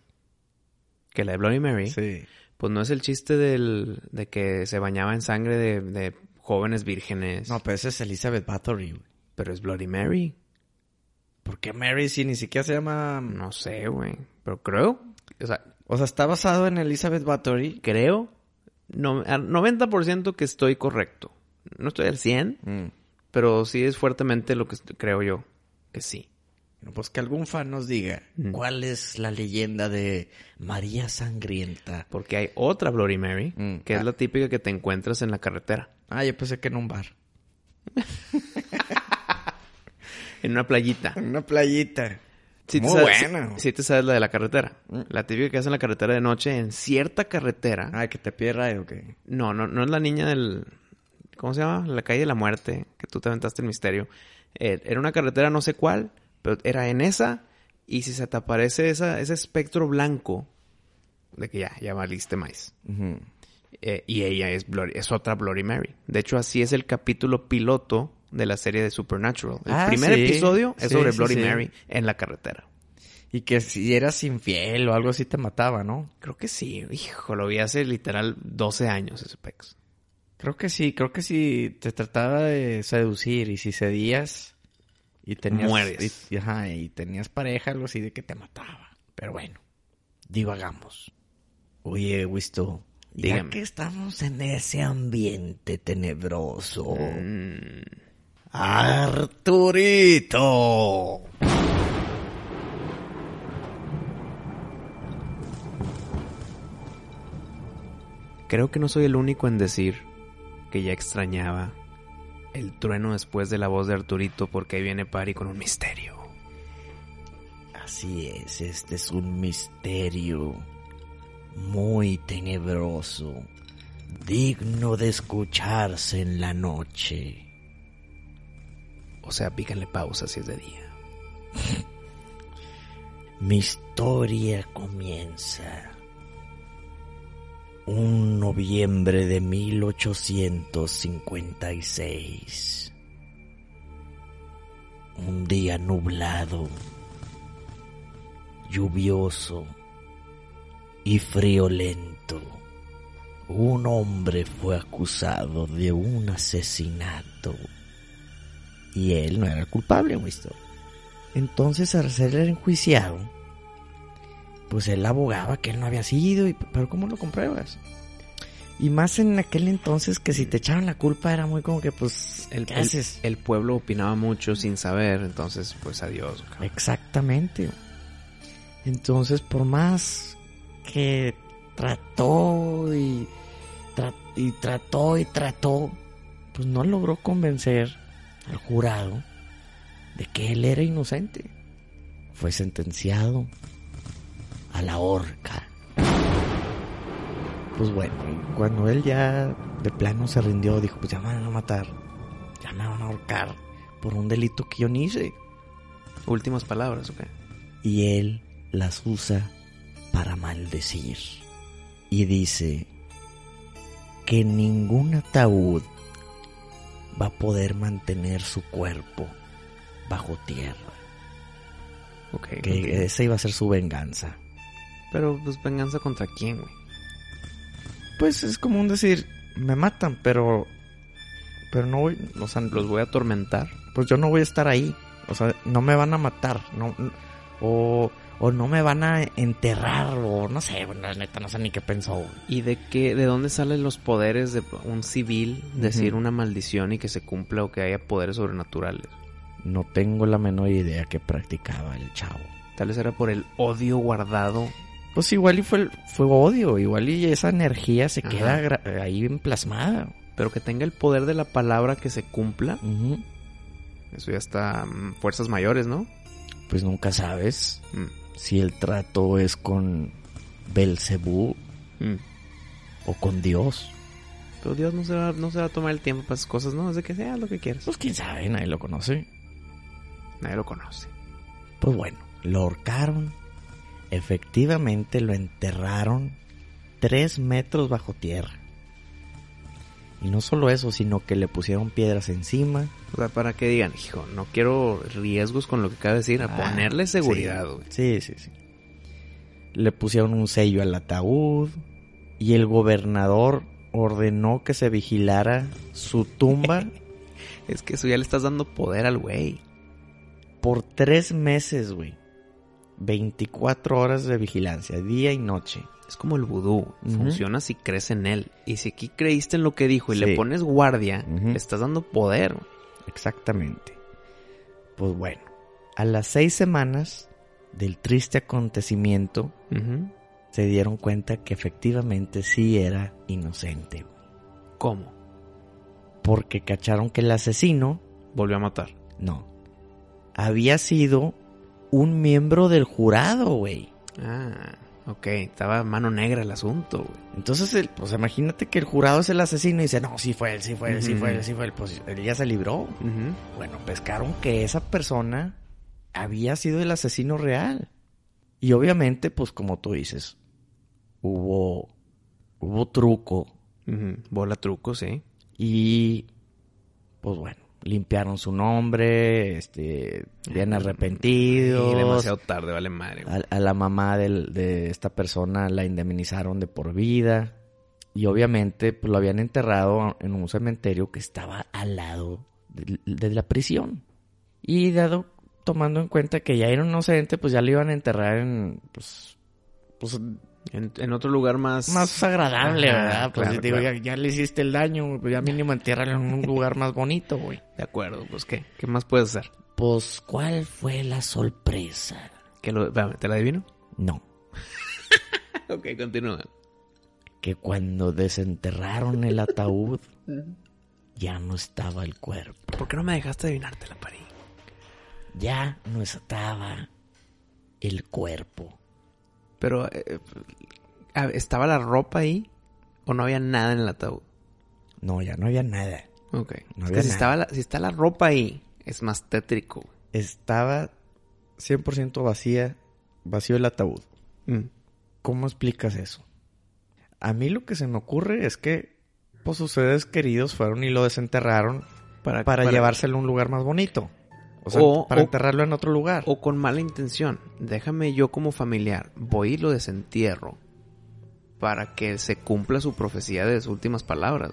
Que la de Bloody Mary. Sí. Pues no es el chiste del, de que se bañaba en sangre de, de jóvenes vírgenes. No, pero esa es Elizabeth Bathory, güey. Pero es Bloody Mary. ¿Por qué Mary si ni siquiera se llama... No sé, güey. Pero creo. O sea, O sea, está basado en Elizabeth Bathory. creo. No, al 90% que estoy correcto. No estoy al 100, Mm. pero sí es fuertemente lo que creo yo. Que sí. Pues que algún fan nos diga Mm. cuál es la leyenda de María Sangrienta. Porque hay otra Bloody Mary, Mm. que Ah. es la típica que te encuentras en la carretera. Ah, yo pensé que en un bar. En una playita. En una playita. Sí te Muy sabes, buena. sí- sí te sabes la de la carretera. Mm. La típica que hacen en la carretera de noche, en cierta carretera. Ay, que te pierda o qué. No, no, no es la niña del... ¿Cómo se llama? La calle de la muerte, que tú te aventaste el misterio. Eh, era una carretera no sé cuál, pero era en esa. Y si se te aparece esa, ese espectro blanco, de que ya, ya valiste más. Eh, y ella es, Bloody- es otra Bloody Mary. De hecho, así es el capítulo piloto de la serie de Supernatural. El Ah, primer sí. episodio es Sí, sobre sí, Bloody. Mary en la carretera. Y que si eras infiel o algo así te mataba, ¿no? Creo que sí. Hijo, lo vi hace literal 12 años ese pex. Creo que sí, creo que sí te trataba de seducir y si cedías y tenías Mueres. Y, ajá, y tenías pareja, algo así de que te mataba. Pero bueno, divagamos. Oye, Wisto, ya que estamos en ese ambiente tenebroso. Mm, Arturito. Creo que no soy el único en decir que ya extrañaba el trueno después de la voz de Arturito porque ahí viene Pari con un misterio. Así es, este es un misterio muy tenebroso, digno de escucharse en la noche. O sea, pícanle pausa si es de día. Mi historia comienza un noviembre de 1856. Un día nublado, lluvioso y friolento. Un hombre fue acusado de un asesinato. Y él no era el culpable, Winston. Entonces, al ser enjuiciado, pues él abogaba que él no había sido, y, pero ¿cómo lo compruebas? Y más en aquel entonces que si te echaban la culpa era muy como que, pues, El, ¿qué el- haces? el pueblo opinaba mucho sin saber, entonces pues adiós. cabrón. Exactamente. Entonces, por más que trató y, tra- y trató y trató, pues no logró convencer al jurado de que él era inocente. Fue sentenciado a la horca. Pues bueno, cuando él ya de plano se rindió, dijo, pues ya me van a matar, ya me van a ahorcar por un delito que yo ni hice Últimas palabras, ¿ok? y él las usa para maldecir. Y dice que ningún ataúd va a poder mantener su cuerpo bajo tierra. Ok. Que esa iba a ser su venganza. Pero pues venganza contra quién, güey. Pues es como un decir, me matan, pero... Pero no voy, o sea, Los voy a atormentar. pues yo no voy a estar ahí. O sea, no me van a matar. No, no- o, o no me van a enterrar. O no sé, bueno, la neta no sé ni qué pensó. ¿Y de qué, de dónde salen los poderes de un civil decir una maldición y que se cumpla o que haya poderes sobrenaturales? No tengo la menor idea que practicaba el chavo. Tal vez era por el odio guardado. Pues igual y fue, fue odio, igual y esa energía se Ajá. queda ahí plasmada. Pero que tenga el poder de la palabra que se cumpla. Eso ya está mm, fuerzas mayores, ¿no? Pues nunca sabes Mm, si el trato es con Belcebú mm. o con Dios. Pero Dios no se, va, no se va a tomar el tiempo para esas cosas, ¿no? Es de que sea lo que quieras. Pues quién sabe, nadie lo conoce. Nadie lo conoce. Pues bueno, lo ahorcaron. Efectivamente lo enterraron tres metros bajo tierra. Y no solo eso, sino que le pusieron piedras encima. O sea, para que digan, hijo, no quiero riesgos con lo que acaba de decir, a Ah, ponerle seguridad, sí. güey. Sí, sí, sí. Le pusieron un sello al ataúd. Y el gobernador ordenó que se vigilara su tumba Es que eso ya le estás dando poder al güey. por tres meses, güey. 24 horas de vigilancia, día y noche. Es como el vudú. Funciona si crees en él. Y si aquí creíste en lo que dijo y Sí. le pones guardia, le estás dando poder. Exactamente. Pues bueno, a las seis semanas del triste acontecimiento, se dieron cuenta que efectivamente sí era inocente. ¿Cómo? Porque cacharon que el asesino, Volvió a matar. no, había sido un miembro del jurado, güey. Ah, ok. Estaba mano negra el asunto, güey. Entonces, el- pues imagínate que el jurado es el asesino y dice, no, sí fue él, sí fue él, sí fue él, sí fue él. Pues él ya se libró. Bueno, pescaron que esa persona había sido el asesino real. Y obviamente, pues como tú dices, hubo, hubo truco. Bola truco, sí. y, pues bueno, limpiaron su nombre, este, bien arrepentidos. Y demasiado tarde, vale madre. A, a la mamá del- de esta persona la indemnizaron de por vida. Y obviamente pues, lo habían enterrado en un cementerio que estaba al lado de, de la prisión. Y dado, tomando en cuenta que ya era inocente, pues ya lo iban a enterrar en, pues, pues En, en otro lugar más... más agradable, Ajá, ¿verdad? Pues claro, digo, claro. ya, ya le hiciste el daño, pues ya mínimo entiérralo en un lugar más bonito, güey. De acuerdo, pues ¿qué? ¿Qué más puedes hacer? Pues, ¿cuál fue la sorpresa? ¿Que lo... ¿Te la adivino? No. ok, continúa. que cuando desenterraron el ataúd ya no estaba el cuerpo, ¿Por qué no me dejaste adivinarte la parí? ya no estaba el cuerpo. Pero, eh, ah, ¿estaba la ropa ahí? ¿O no había nada en el ataúd? No, ya no había nada. Ok. No Es había que si, nada. estaba la- si está la ropa ahí, es más tétrico. Estaba 100% vacía, vacío el ataúd. Mm. ¿Cómo explicas eso? A mí lo que se me ocurre es que pues sus seres queridos fueron y lo desenterraron Para, para, llevárselo a un lugar más bonito. O sea, O- para o- enterrarlo en otro lugar. O con mala intención. Déjame yo como familiar, voy y lo desentierro para que se cumpla su profecía de sus últimas palabras.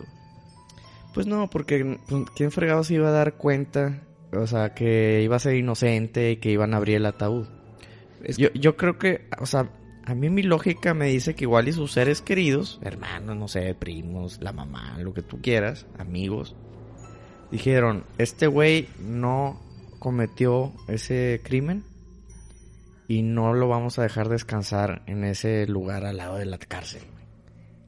Pues no, porque pues, ¿quién fregado se iba a dar cuenta? O sea, que iba a ser inocente y que iban a abrir el ataúd. Es Yo, yo creo que, o sea, a mí mi lógica me dice que igual y sus seres queridos, hermanos, no sé, primos, la mamá, lo que tú quieras, amigos, dijeron, este güey no cometió ese crimen y no lo vamos a dejar descansar en ese lugar al lado de la cárcel.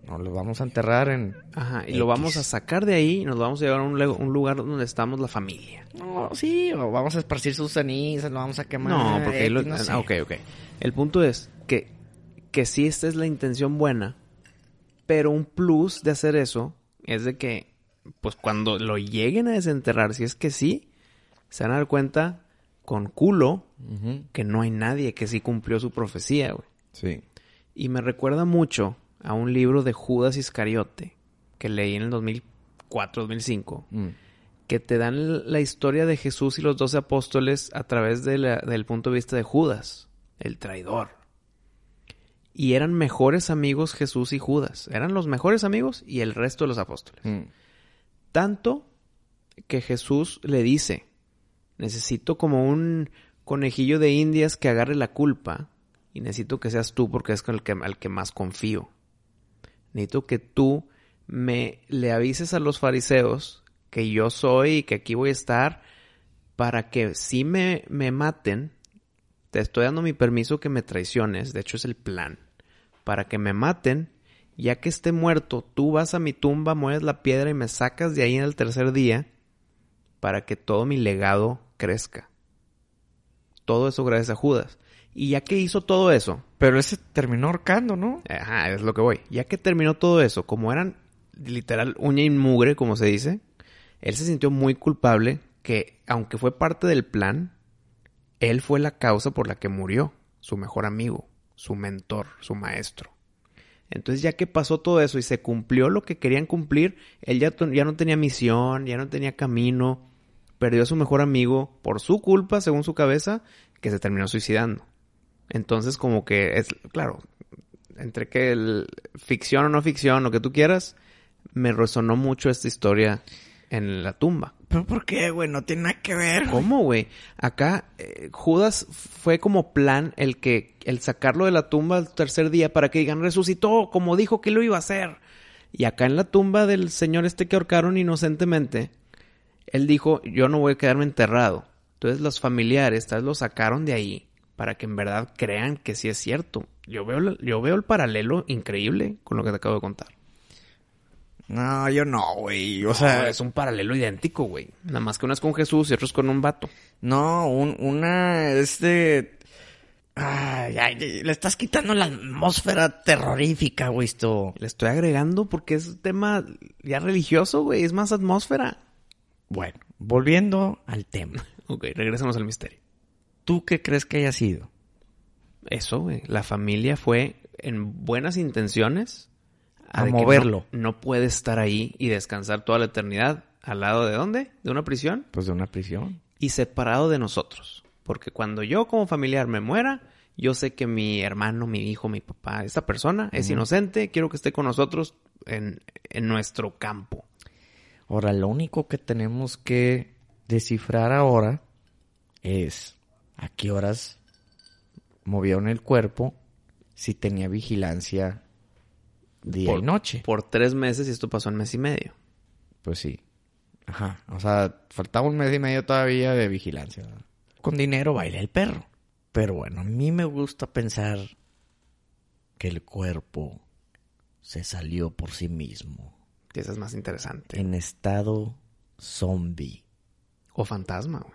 No, lo vamos a enterrar en... Ajá, y lo X. vamos a sacar de ahí y nos vamos a llevar a un, lugar donde estamos la familia. No, sí, o vamos a esparcir sus cenizas, lo vamos a quemar. No, porque ahí lo- X, no sé. ah, ok, ok. El punto es que, que sí esta es la intención buena, pero un plus de hacer eso es de que, pues cuando lo lleguen a desenterrar, si es que sí, se van a dar cuenta con culo que no hay nadie que sí cumplió su profecía, güey. Sí. Y me recuerda mucho a un libro de Judas Iscariote que leí en el 2004, 2005 Mm. que te dan la historia de Jesús y los doce apóstoles a través de la- del punto de vista de Judas, el traidor. Y eran mejores amigos Jesús y Judas. Eran los mejores amigos y el resto de los apóstoles. Mm. Tanto que Jesús le dice, necesito como un conejillo de indias que agarre la culpa y necesito que seas tú porque es con el que, al que más confío. Necesito que tú me le avises a los fariseos que yo soy y que aquí voy a estar para que si me, me maten, te estoy dando mi permiso que me traiciones, de hecho es el plan, para que me maten, ya que esté muerto, tú vas a mi tumba, mueves la piedra y me sacas de ahí en el tercer día para que todo mi legado crezca. Todo eso gracias a Judas. Y ya que hizo todo eso, Pero ese terminó ahorcando, ¿no? Ajá, es lo que voy. Ya que terminó todo eso, como eran literal uña y mugre, como se dice, él se sintió muy culpable que, aunque fue parte del plan, él fue la causa por la que murió, su mejor amigo, su mentor, su maestro. Entonces, ya que pasó todo eso y se cumplió lo que querían cumplir, él ya, ya no tenía misión, ya no tenía camino, perdió a su mejor amigo por su culpa, según su cabeza, que se terminó suicidando. Entonces, como que es, claro, entre que el ficción o no ficción, lo que tú quieras, me resonó mucho esta historia en la tumba. ¿Pero por qué, güey? No tiene nada que ver. ¿Cómo, güey? Acá eh, Judas fue como plan el que el sacarlo de la tumba al tercer día para que digan resucitó como dijo que lo iba a hacer. Y acá en la tumba del señor este que ahorcaron inocentemente, él dijo, "Yo no voy a quedarme enterrado." Entonces los familiares tal vez lo sacaron de ahí para que en verdad crean que sí es cierto. Yo veo yo veo el paralelo increíble con lo que te acabo de contar. No, yo no, güey. O O sea, es un paralelo idéntico, güey. Nada más que uno es con Jesús y otro es con un vato. no, un, una, este, Ay, ay, le estás quitando la atmósfera terrorífica, güey, esto. Le estoy agregando porque es tema ya religioso, güey. Es más atmósfera. Bueno, volviendo al tema. Ok, regresamos al misterio. ¿Tú qué crees que haya sido? Eso, güey. La familia fue en buenas intenciones A moverlo. No, no puede estar ahí y descansar toda la eternidad. ¿Al lado de dónde? ¿De una prisión? Pues de una prisión. Y separado de nosotros. Porque cuando yo como familiar me muera, yo sé que mi hermano, mi hijo, mi papá, esta persona es inocente. Quiero que esté con nosotros en, en nuestro campo. Ahora, lo único que tenemos que descifrar ahora es a qué horas movieron el cuerpo, si tenía vigilancia día por, y noche. Por tres meses y esto pasó en mes y medio. Pues sí. Ajá. O sea, faltaba un mes y medio todavía de vigilancia. Con dinero baila el perro. Pero bueno, a mí me gusta pensar que el cuerpo se salió por sí mismo. Que esa es más interesante. En estado zombie. O fantasma, güey.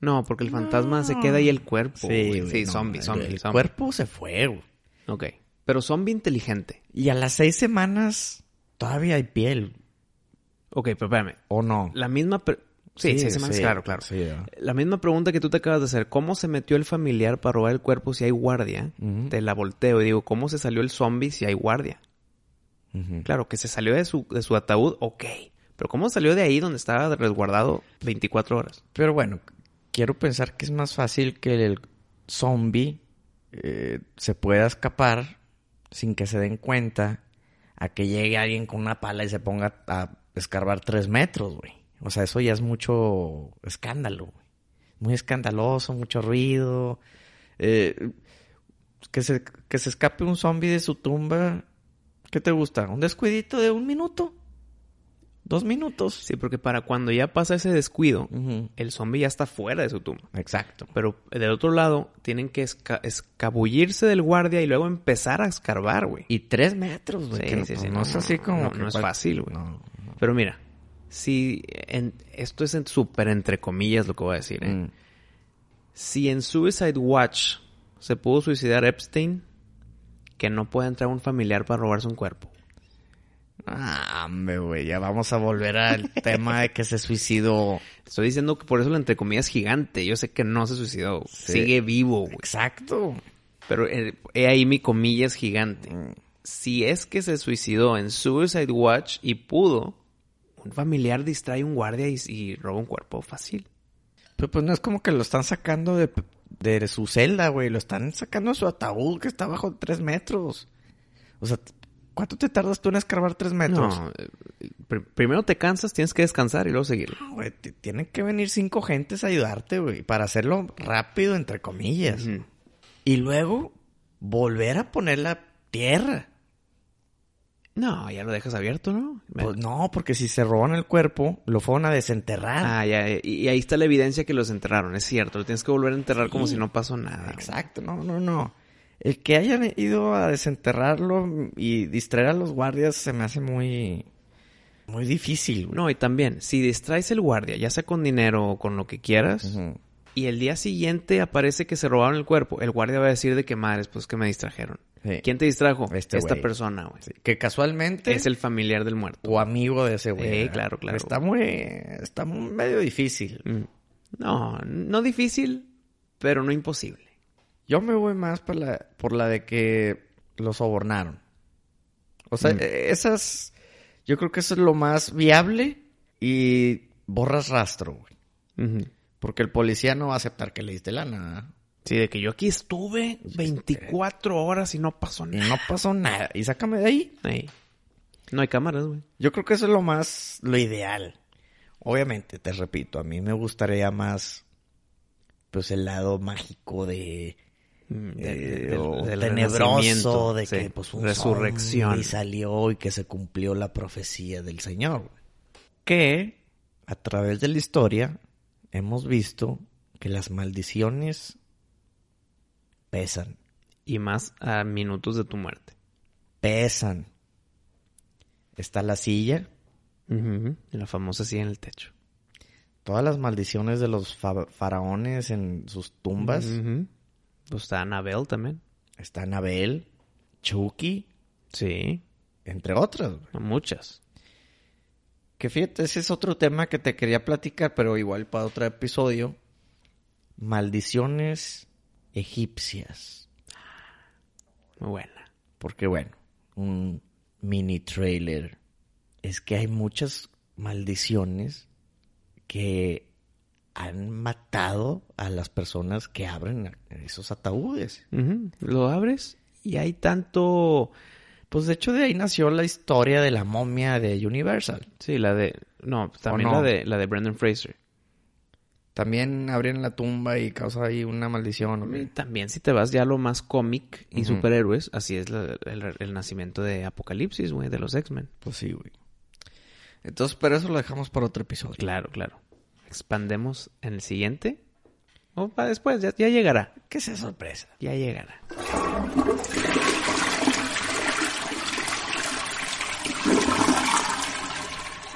No, porque el fantasma se queda ahí el cuerpo. güey. güey, sí no, zombie, zombie, El zombie. cuerpo se fue, güey. Ok. Pero zombie inteligente. Y a las seis semanas todavía hay piel. Ok, pero espérame. ¿O no? La misma... Sí, seis semanas, claro, claro. La misma pregunta que tú te acabas de hacer. ¿Cómo se metió el familiar para robar el cuerpo si hay guardia? Te la volteo y digo, ¿cómo se salió el zombie si hay guardia? Claro, que se salió de su, de su ataúd, ok. Pero ¿cómo salió de ahí donde estaba resguardado 24 horas? Pero bueno, quiero pensar que es más fácil que el zombie eh, se pueda escapar sin que se den cuenta a que llegue alguien con una pala y se ponga a escarbar tres metros, güey. O sea, eso ya es mucho escándalo, güey. Muy escandaloso, mucho ruido. Eh, que, se, que se escape un zombie de su tumba. ¿Qué te gusta? ¿Un descuidito de un minuto? ¿Dos minutos? Sí, porque para cuando ya pasa ese descuido, el zombie ya está fuera de su tumba. Exacto. Pero del otro lado, tienen que esca- escabullirse del guardia y luego empezar a escarbar, güey. Y tres metros, güey. Sí, no, sí, sí, no no, es así como... no, que no es fácil, güey. Pero mira, si en- esto es en súper entre comillas lo que voy a decir, ¿eh? Mm. Si en Suicide Watch se pudo suicidar Epstein, que no puede entrar un familiar para robarse un cuerpo. Ah, hombre, güey. Ya vamos a volver al tema de que se suicidó. Estoy diciendo que por eso el entre comillas gigante. Yo sé que no se suicidó. Sí. Sigue vivo, güey. Exacto. Pero eh, he ahí mi comillas gigante. Si es que se suicidó en Suicide Watch y pudo, un familiar distrae un guardia y, y roba un cuerpo fácil. Pero pues no es como que lo están sacando de, de su celda, güey. Lo están sacando de su ataúd que está bajo tres metros. O sea, ¿cuánto te tardas tú en escarbar tres metros? No, eh, pr- primero te cansas, tienes que descansar y luego seguir. No, güey. Tienen que venir cinco gentes a ayudarte, güey. Para hacerlo rápido, entre comillas. Y luego volver a poner la tierra. No, ya lo dejas abierto, ¿no? Pues no, porque si se roban el cuerpo, lo fueron a desenterrar. Ah, ya, y, y ahí está la evidencia que los enterraron, es cierto. Lo tienes que volver a enterrar como si no pasó nada. Exacto, no, no, no. El que hayan ido a desenterrarlo y distraer a los guardias se me hace muy, muy difícil. güey. No, y también, si distraes el guardia, ya sea con dinero o con lo que quieras, y el día siguiente aparece que se robaron el cuerpo, el guardia va a decir de qué madres, pues que me distrajeron. Sí. ¿Quién te distrajo? Este Esta güey. persona, güey. Sí, Que casualmente Es el familiar del muerto. o amigo de ese güey. Sí, ¿verdad? claro, claro. Está muy, está muy medio difícil. Mm. No, no difícil, pero no imposible. Yo me voy más por la, por la de que lo sobornaron. O sea, Mm. eh, esas, yo creo que eso es lo más viable y borras rastro, güey. Porque el policía no va a aceptar que le diste lana. Sí, de que yo aquí estuve 24 horas y no pasó nada. no pasó nada. Y sácame de ahí. No hay cámaras, güey. Yo creo que eso es lo más, lo ideal. Obviamente, te repito, a mí me gustaría más, pues, el lado mágico de... Mm, eh, de- del- o del tenebroso de sí. que pues un resurrección. y salió y que se cumplió la profecía del Señor. güey. Que a través de la historia hemos visto que las maldiciones pesan, Y más a minutos de tu muerte. pesan. Está la silla. La famosa silla en el techo. todas las maldiciones de los fa- faraones en sus tumbas. Pues está Annabelle también. Está Anabel, Chucky, Sí, entre otras. muchas. Que fíjate, ese es otro tema que te quería platicar, pero igual para otro episodio. Maldiciones egipcias. Muy buena. Porque bueno, un mini trailer. Es que hay muchas maldiciones que han matado a las personas que abren esos ataúdes. Lo abres y hay tanto... Pues de hecho de ahí nació la historia de la momia de Universal. Sí, la de... No, también no? la de la de Brendan Fraser. También abren la tumba y causa ahí una maldición. Y También si te vas ya a lo más cómic y superhéroes, así es la- el, el nacimiento de Apocalipsis, güey, de los X-Men. Pues sí, güey. Entonces, pero eso lo dejamos para otro episodio. Claro, claro. Expandemos en el siguiente. O para después, ya, ya llegará. Que sea sorpresa. Ya llegará.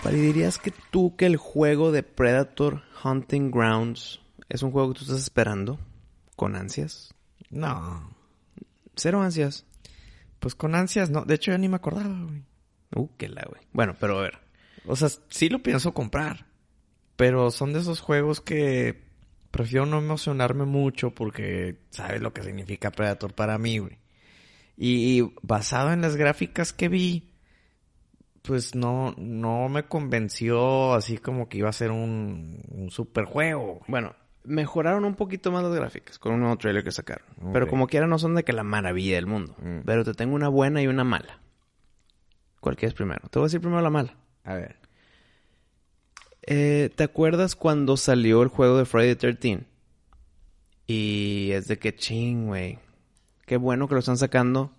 Pari, ¿dirías que tú que el juego de Predator Hunting Grounds es un juego que tú estás esperando con ansias? No. Cero ansias. Pues con ansias, no. De hecho, yo ni me acordaba, güey. Uh, qué la, güey. Bueno, pero a ver. O sea, sí lo pienso comprar. Pero son de esos juegos que prefiero no emocionarme mucho porque sabes lo que significa Predator para mí, güey. Y, y basado en las gráficas que vi, pues no, no me convenció así como que iba a ser un, un super juego. Bueno, mejoraron un poquito más las gráficas con un nuevo trailer que sacaron. Pero como quiera no son de que la maravilla del mundo. Mm. Pero te tengo una buena y una mala. ¿Cuál quieres primero? Te voy a decir primero la mala. A ver. Eh, ¿Te acuerdas cuando salió el juego de Friday the 13? Y es de que ching, güey. Qué bueno que lo están sacando,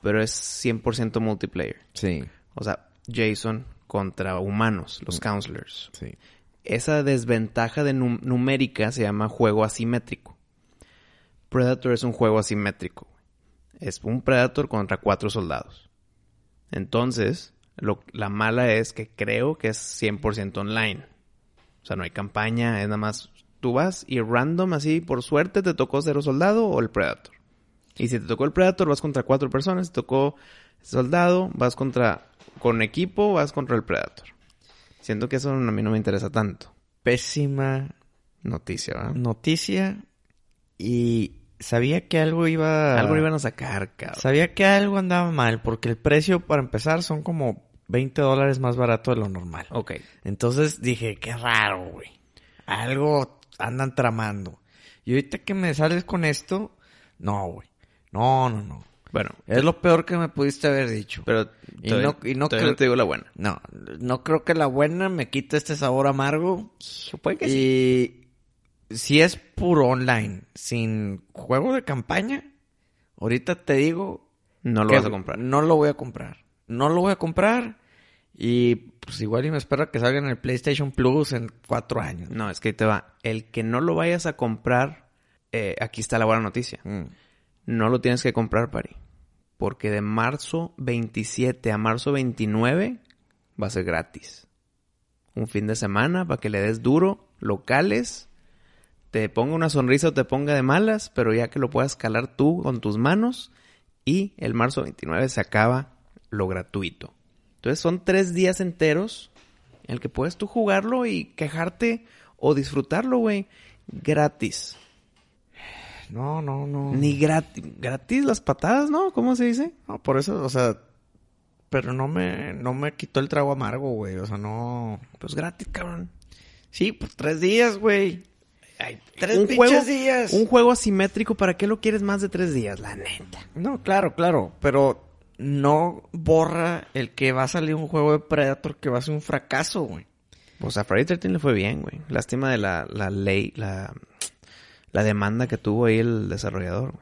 pero es 100% multiplayer. Sí, O sea, Jason contra humanos, los Mm. counselors. sí. Esa desventaja de num- numérica se llama juego asimétrico. Predator es un juego asimétrico. Es un Predator contra cuatro soldados. Entonces, lo- la mala es que creo que es 100% online. O sea, no hay campaña, es nada más tú vas y random así, por suerte te tocó ser soldado o el Predator. Y si te tocó el Predator, vas contra cuatro personas. Si te tocó soldado, vas contra... Con equipo, vas contra el Predator. Siento que eso a mí no me interesa tanto. Pésima Noticia, ¿verdad? noticia y sabía que algo iba... Algo iban a sacar, cabrón. Sabía que algo andaba mal porque el precio para empezar son como 20 dólares más barato de lo normal. Ok. Entonces dije, qué raro, güey. Algo andan tramando. Y ahorita que me sales con esto, no, güey. No, no, no. Bueno, Es lo peor que me pudiste haber dicho. pero... Y no- y no creo- no te digo la buena. No, no creo que la buena me quite este sabor amargo. Puede que sí. Y si es puro online, sin juego de campaña, ahorita te digo No lo vas a comprar. No lo voy a comprar. No lo voy a comprar. Y pues igual y me espero a que salga en el PlayStation Plus en cuatro años. No, es que ahí te va. El que no lo vayas a comprar... eh, aquí está la buena noticia. Mm. No lo tienes que comprar, Pari. Porque de marzo 27 a marzo 29 va a ser gratis. Un fin de semana para que le des duro, locales, te ponga una sonrisa o te ponga de malas, pero ya que lo puedas calar tú con tus manos. Y el marzo 29 se acaba lo gratuito. Entonces son tres días enteros en el que puedes tú jugarlo y quejarte o disfrutarlo, güey. Gratis. No, no, no. Ni gratis. Gratis las patadas, ¿no? ¿Cómo se dice? No, por eso, o sea, pero no me, no me quitó el trago amargo, güey. O sea, no. Pues gratis, cabrón. Sí, pues tres días, güey. Tres un juego, días. Un juego asimétrico, ¿para qué lo quieres más de tres días? La neta. No, claro, claro, pero no borra el que va a salir un juego de Predator que va a ser un fracaso, güey. O sea, Friday 13 le fue bien, güey. Lástima de la, la ley, la, la demanda que tuvo ahí el desarrollador.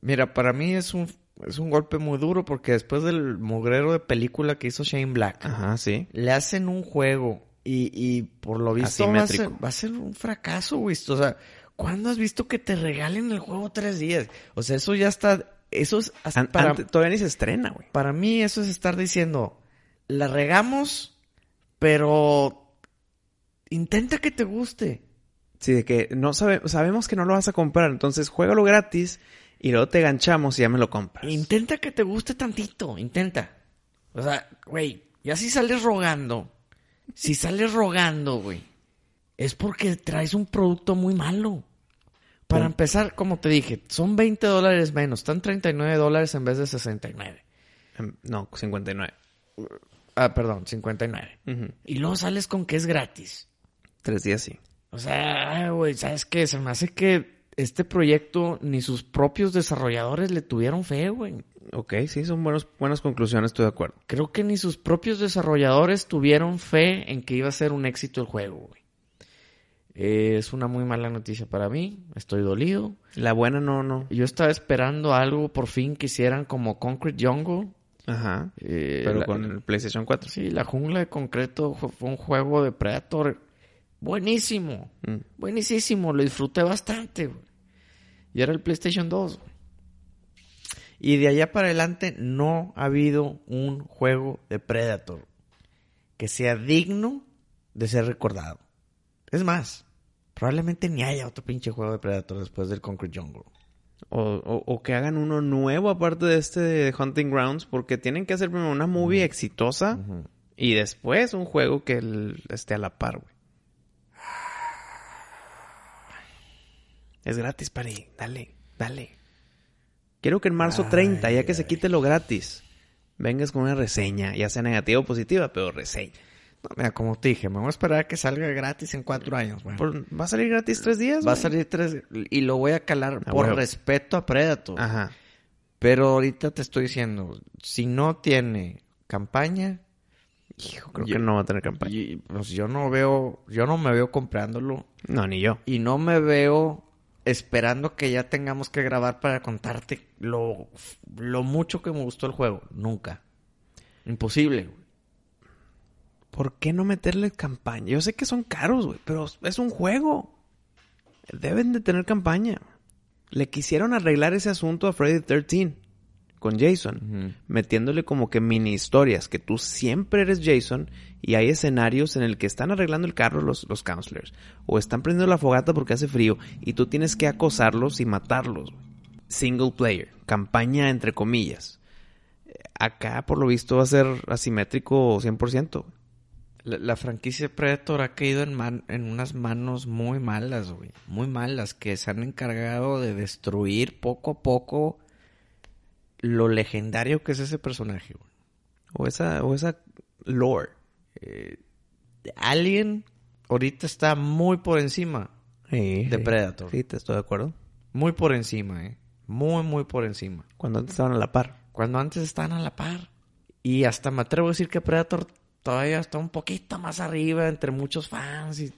Mira, para mí es un, es un golpe muy duro porque después del mugrero de película que hizo Shane Black, Ajá, sí. le hacen un juego y, y por lo visto va a, ser, va a ser un fracaso, güey. O sea, ¿cuándo has visto que te regalen el juego tres días? O sea, eso ya está... Eso es... hasta An- para, antes- todavía ni se estrena, güey. para mí eso es estar diciendo, la regamos, pero intenta que te guste. Sí, de que no sabe, sabemos que no lo vas a comprar, entonces juégalo gratis y luego te ganchamos y ya me lo compras. Intenta que te guste tantito, intenta. O sea, güey, ya si sales rogando, si sales rogando, güey, es porque traes un producto muy malo. Para empezar, como te dije, son 20 dólares menos, están 39 dólares en vez de 69. Em, No, 59. Ah, perdón, 59. Ujú. Y luego sales con que es gratis. Tres días sí. O sea, güey, ¿sabes qué? Se me hace que este proyecto ni sus propios desarrolladores le tuvieron fe, güey. Ok, sí, son buenos, buenas conclusiones, estoy de acuerdo. Creo que ni sus propios desarrolladores tuvieron fe en que iba a ser un éxito el juego, güey. Eh, es una muy mala noticia para mí. Estoy dolido. La buena no, no. Yo estaba esperando algo por fin que hicieran como Concrete Jungle. Ajá. Eh, Pero la- con el PlayStation 4. Sí, la jungla de concreto fue un juego de Predator buenísimo. Mm. Buenísimo, lo disfruté bastante, güey. Y era el PlayStation 2. güey. Y de allá para adelante no ha habido un juego de Predator que sea digno de ser recordado. Es más, probablemente ni haya otro pinche juego de Predator después del Concrete Jungle. O, o- o que hagan uno nuevo aparte de este de Hunting Grounds, porque tienen que hacer primero una movie exitosa y después un juego que el- esté a la par, güey. Es gratis, Pari. Dale, dale. Quiero que en marzo 30, ya que se quite lo gratis, vengas con una reseña, ya sea negativa o positiva, pero reseña. No, mira, como te dije, me voy a esperar a que salga gratis en cuatro años, güey. ¿Va a salir gratis tres días? Va a salir tres y lo voy a calar por respeto a Predator. Ajá. Pero ahorita te estoy diciendo, si no tiene campaña, Hijo, creo Yo- que no va a tener campaña. y, pues yo no veo, yo no me veo comprándolo No, ni yo. y no me veo esperando que ya tengamos que grabar para contarte lo, lo mucho que me gustó el juego. Nunca. Imposible. ¿Por qué no meterle campaña? Yo sé que son caros, güey, pero es un juego. Deben de tener campaña. Le quisieron arreglar ese asunto a Freddy 13 con Jason, metiéndole como que mini historias, que tú siempre eres Jason y hay escenarios en el que están arreglando el carro los, los counselors o están prendiendo la fogata porque hace frío y tú tienes que acosarlos y matarlos. Single player, campaña entre comillas. Acá, por lo visto, va a ser asimétrico 100%. güey. La, la franquicia Predator ha caído en, man- en unas manos muy malas, güey. Muy malas, que se han encargado de destruir poco a poco lo legendario que es ese personaje, güey. O esa, o esa lore. Alien ahorita está muy por encima Sí, de. Predator. Sí, te estoy de acuerdo. Muy por encima, eh. Muy, muy por encima. Cuando antes estaban a la par. Cuando antes estaban a la par. Y hasta me atrevo a decir que Predator todavía está un poquito más arriba entre muchos fans. Y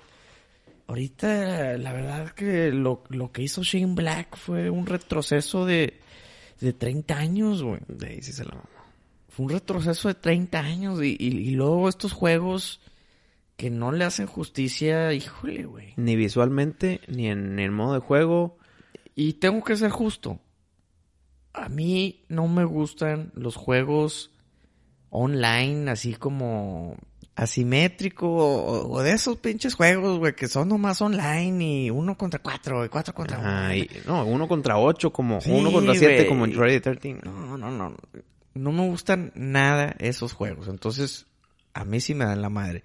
ahorita, la verdad que lo, lo que hizo Shane Black fue un retroceso de, de 30 años, güey. De ahí sí se la mamó. Fue un retroceso de 30 años. Y, y- y luego estos juegos que no le hacen justicia, híjole, güey. Ni visualmente, ni en el modo de juego. Y tengo que ser justo. A mí no me gustan los juegos online, así como asimétrico, o, o de esos pinches juegos, güey, que son nomás online y uno contra cuatro, y cuatro contra uno. Ajá, y- no, uno contra ocho, como Sí, uno contra siete, como en Friday the 13. No, no, no. No me gustan nada esos juegos. Entonces, a mí sí me dan la madre.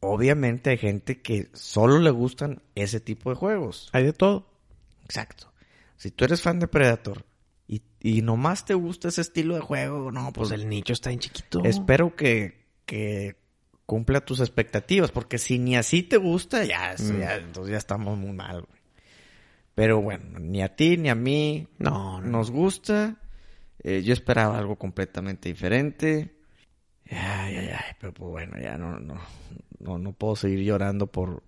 Obviamente hay gente que solo le gustan ese tipo de juegos. Hay de todo. Exacto. Si tú eres fan de Predator y, y nomás te gusta ese estilo de juego, no, pues, Pues el nicho está en chiquito. espero que, que cumpla tus expectativas, porque si ni así te gusta, ya, Mm. ya- entonces ya estamos muy mal, güey. Pero bueno, ni a ti ni a mí No, no. nos gusta. Eh, yo esperaba algo completamente diferente. Ay, ay, ay, pero pues bueno, ya no, no, no, no puedo seguir llorando por,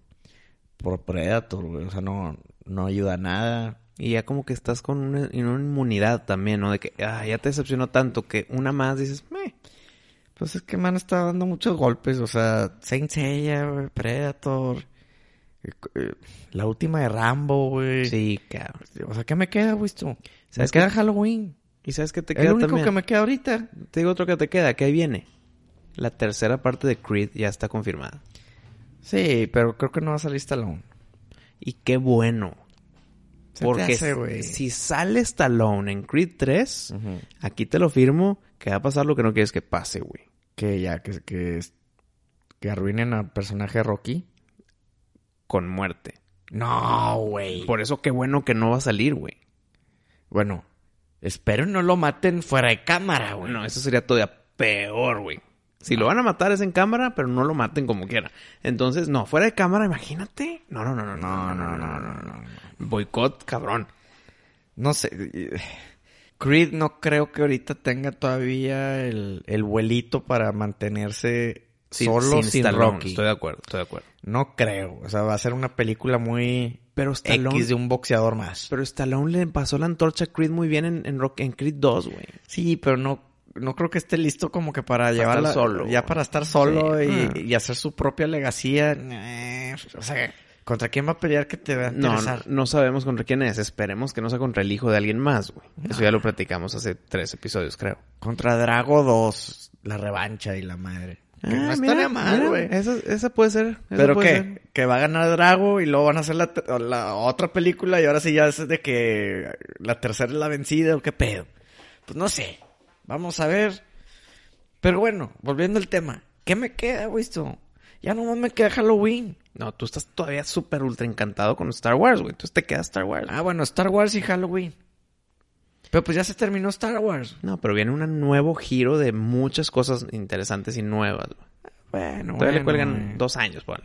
por Predator, güey. O sea, no, no ayuda a nada. Y ya como que estás con una, una inmunidad también, ¿no? De que ah, ya te decepcionó tanto que una más dices, meh. Pues es que me han estado dando muchos golpes, o sea, Saint Seiya, güey, Predator, eh, eh, la última de Rambo, güey. Sí, cabrón. O sea, ¿qué me queda, güey? esto? Me ¿Sabes queda? Halloween. ¿Y sabes qué te Es queda lo único también? que me queda ahorita. Te digo otro que te queda, que ahí viene. La tercera parte de Creed ya está confirmada. Sí, pero creo que no va a salir Stallone. Y qué bueno. Se Porque hace, si sale Stallone en Creed 3, Ujú. aquí te lo firmo que va a pasar lo que no quieres que pase, güey. Que ya, que, que, que arruinen al personaje Rocky. Con muerte. No, güey. Por eso qué bueno que no va a salir, güey. Bueno, espero no lo maten fuera de cámara, güey. No, eso sería todavía peor, güey. Si lo van a matar es en cámara, pero no lo maten como quiera. Entonces, no, fuera de cámara, imagínate. No, no, no, no, No, no, no, no, no. Boicot, cabrón. No sé. Creed no creo que ahorita tenga todavía el, el vuelito para mantenerse solo sin, Stallone. Rocky. Estoy de acuerdo, estoy de acuerdo. No creo. O sea, va a ser una película muy Pero Stallone, X de un boxeador más. pero Stallone le pasó la antorcha a Creed muy bien en, en, Rock- en Creed 2, güey. Sí, pero no, no creo que esté listo como que para, llevarla estar solo, Ya para estar solo Sí. y, Ah. y hacer su propia legacía. Eh, o sea, ¿contra quién va a pelear que te va a No, no, sabemos contra quién es. Esperemos que no sea contra el hijo de alguien más, güey. Eso ya lo platicamos hace tres episodios, creo. Contra Drago 2, la revancha y la madre. Que no Ah, estaría mal, güey. Esa, esa puede ser. esa ¿Pero puede qué? ser. Que va a ganar Drago y luego van a hacer la, la otra película y ahora sí ya es de que la tercera es la vencida o qué pedo. Pues no sé. Vamos a ver. Pero bueno, volviendo al tema. ¿Qué me queda, güey? esto? Ya no más me queda Halloween. No, tú estás todavía súper ultra encantado con Star Wars, güey. Entonces te queda Star Wars. Ah, bueno, Star Wars y Halloween. Pero pues ya se terminó Star Wars. No, pero viene un nuevo giro de muchas cosas interesantes y nuevas. güey. Bueno, Todavía le cuelgan güey. dos años, ponle.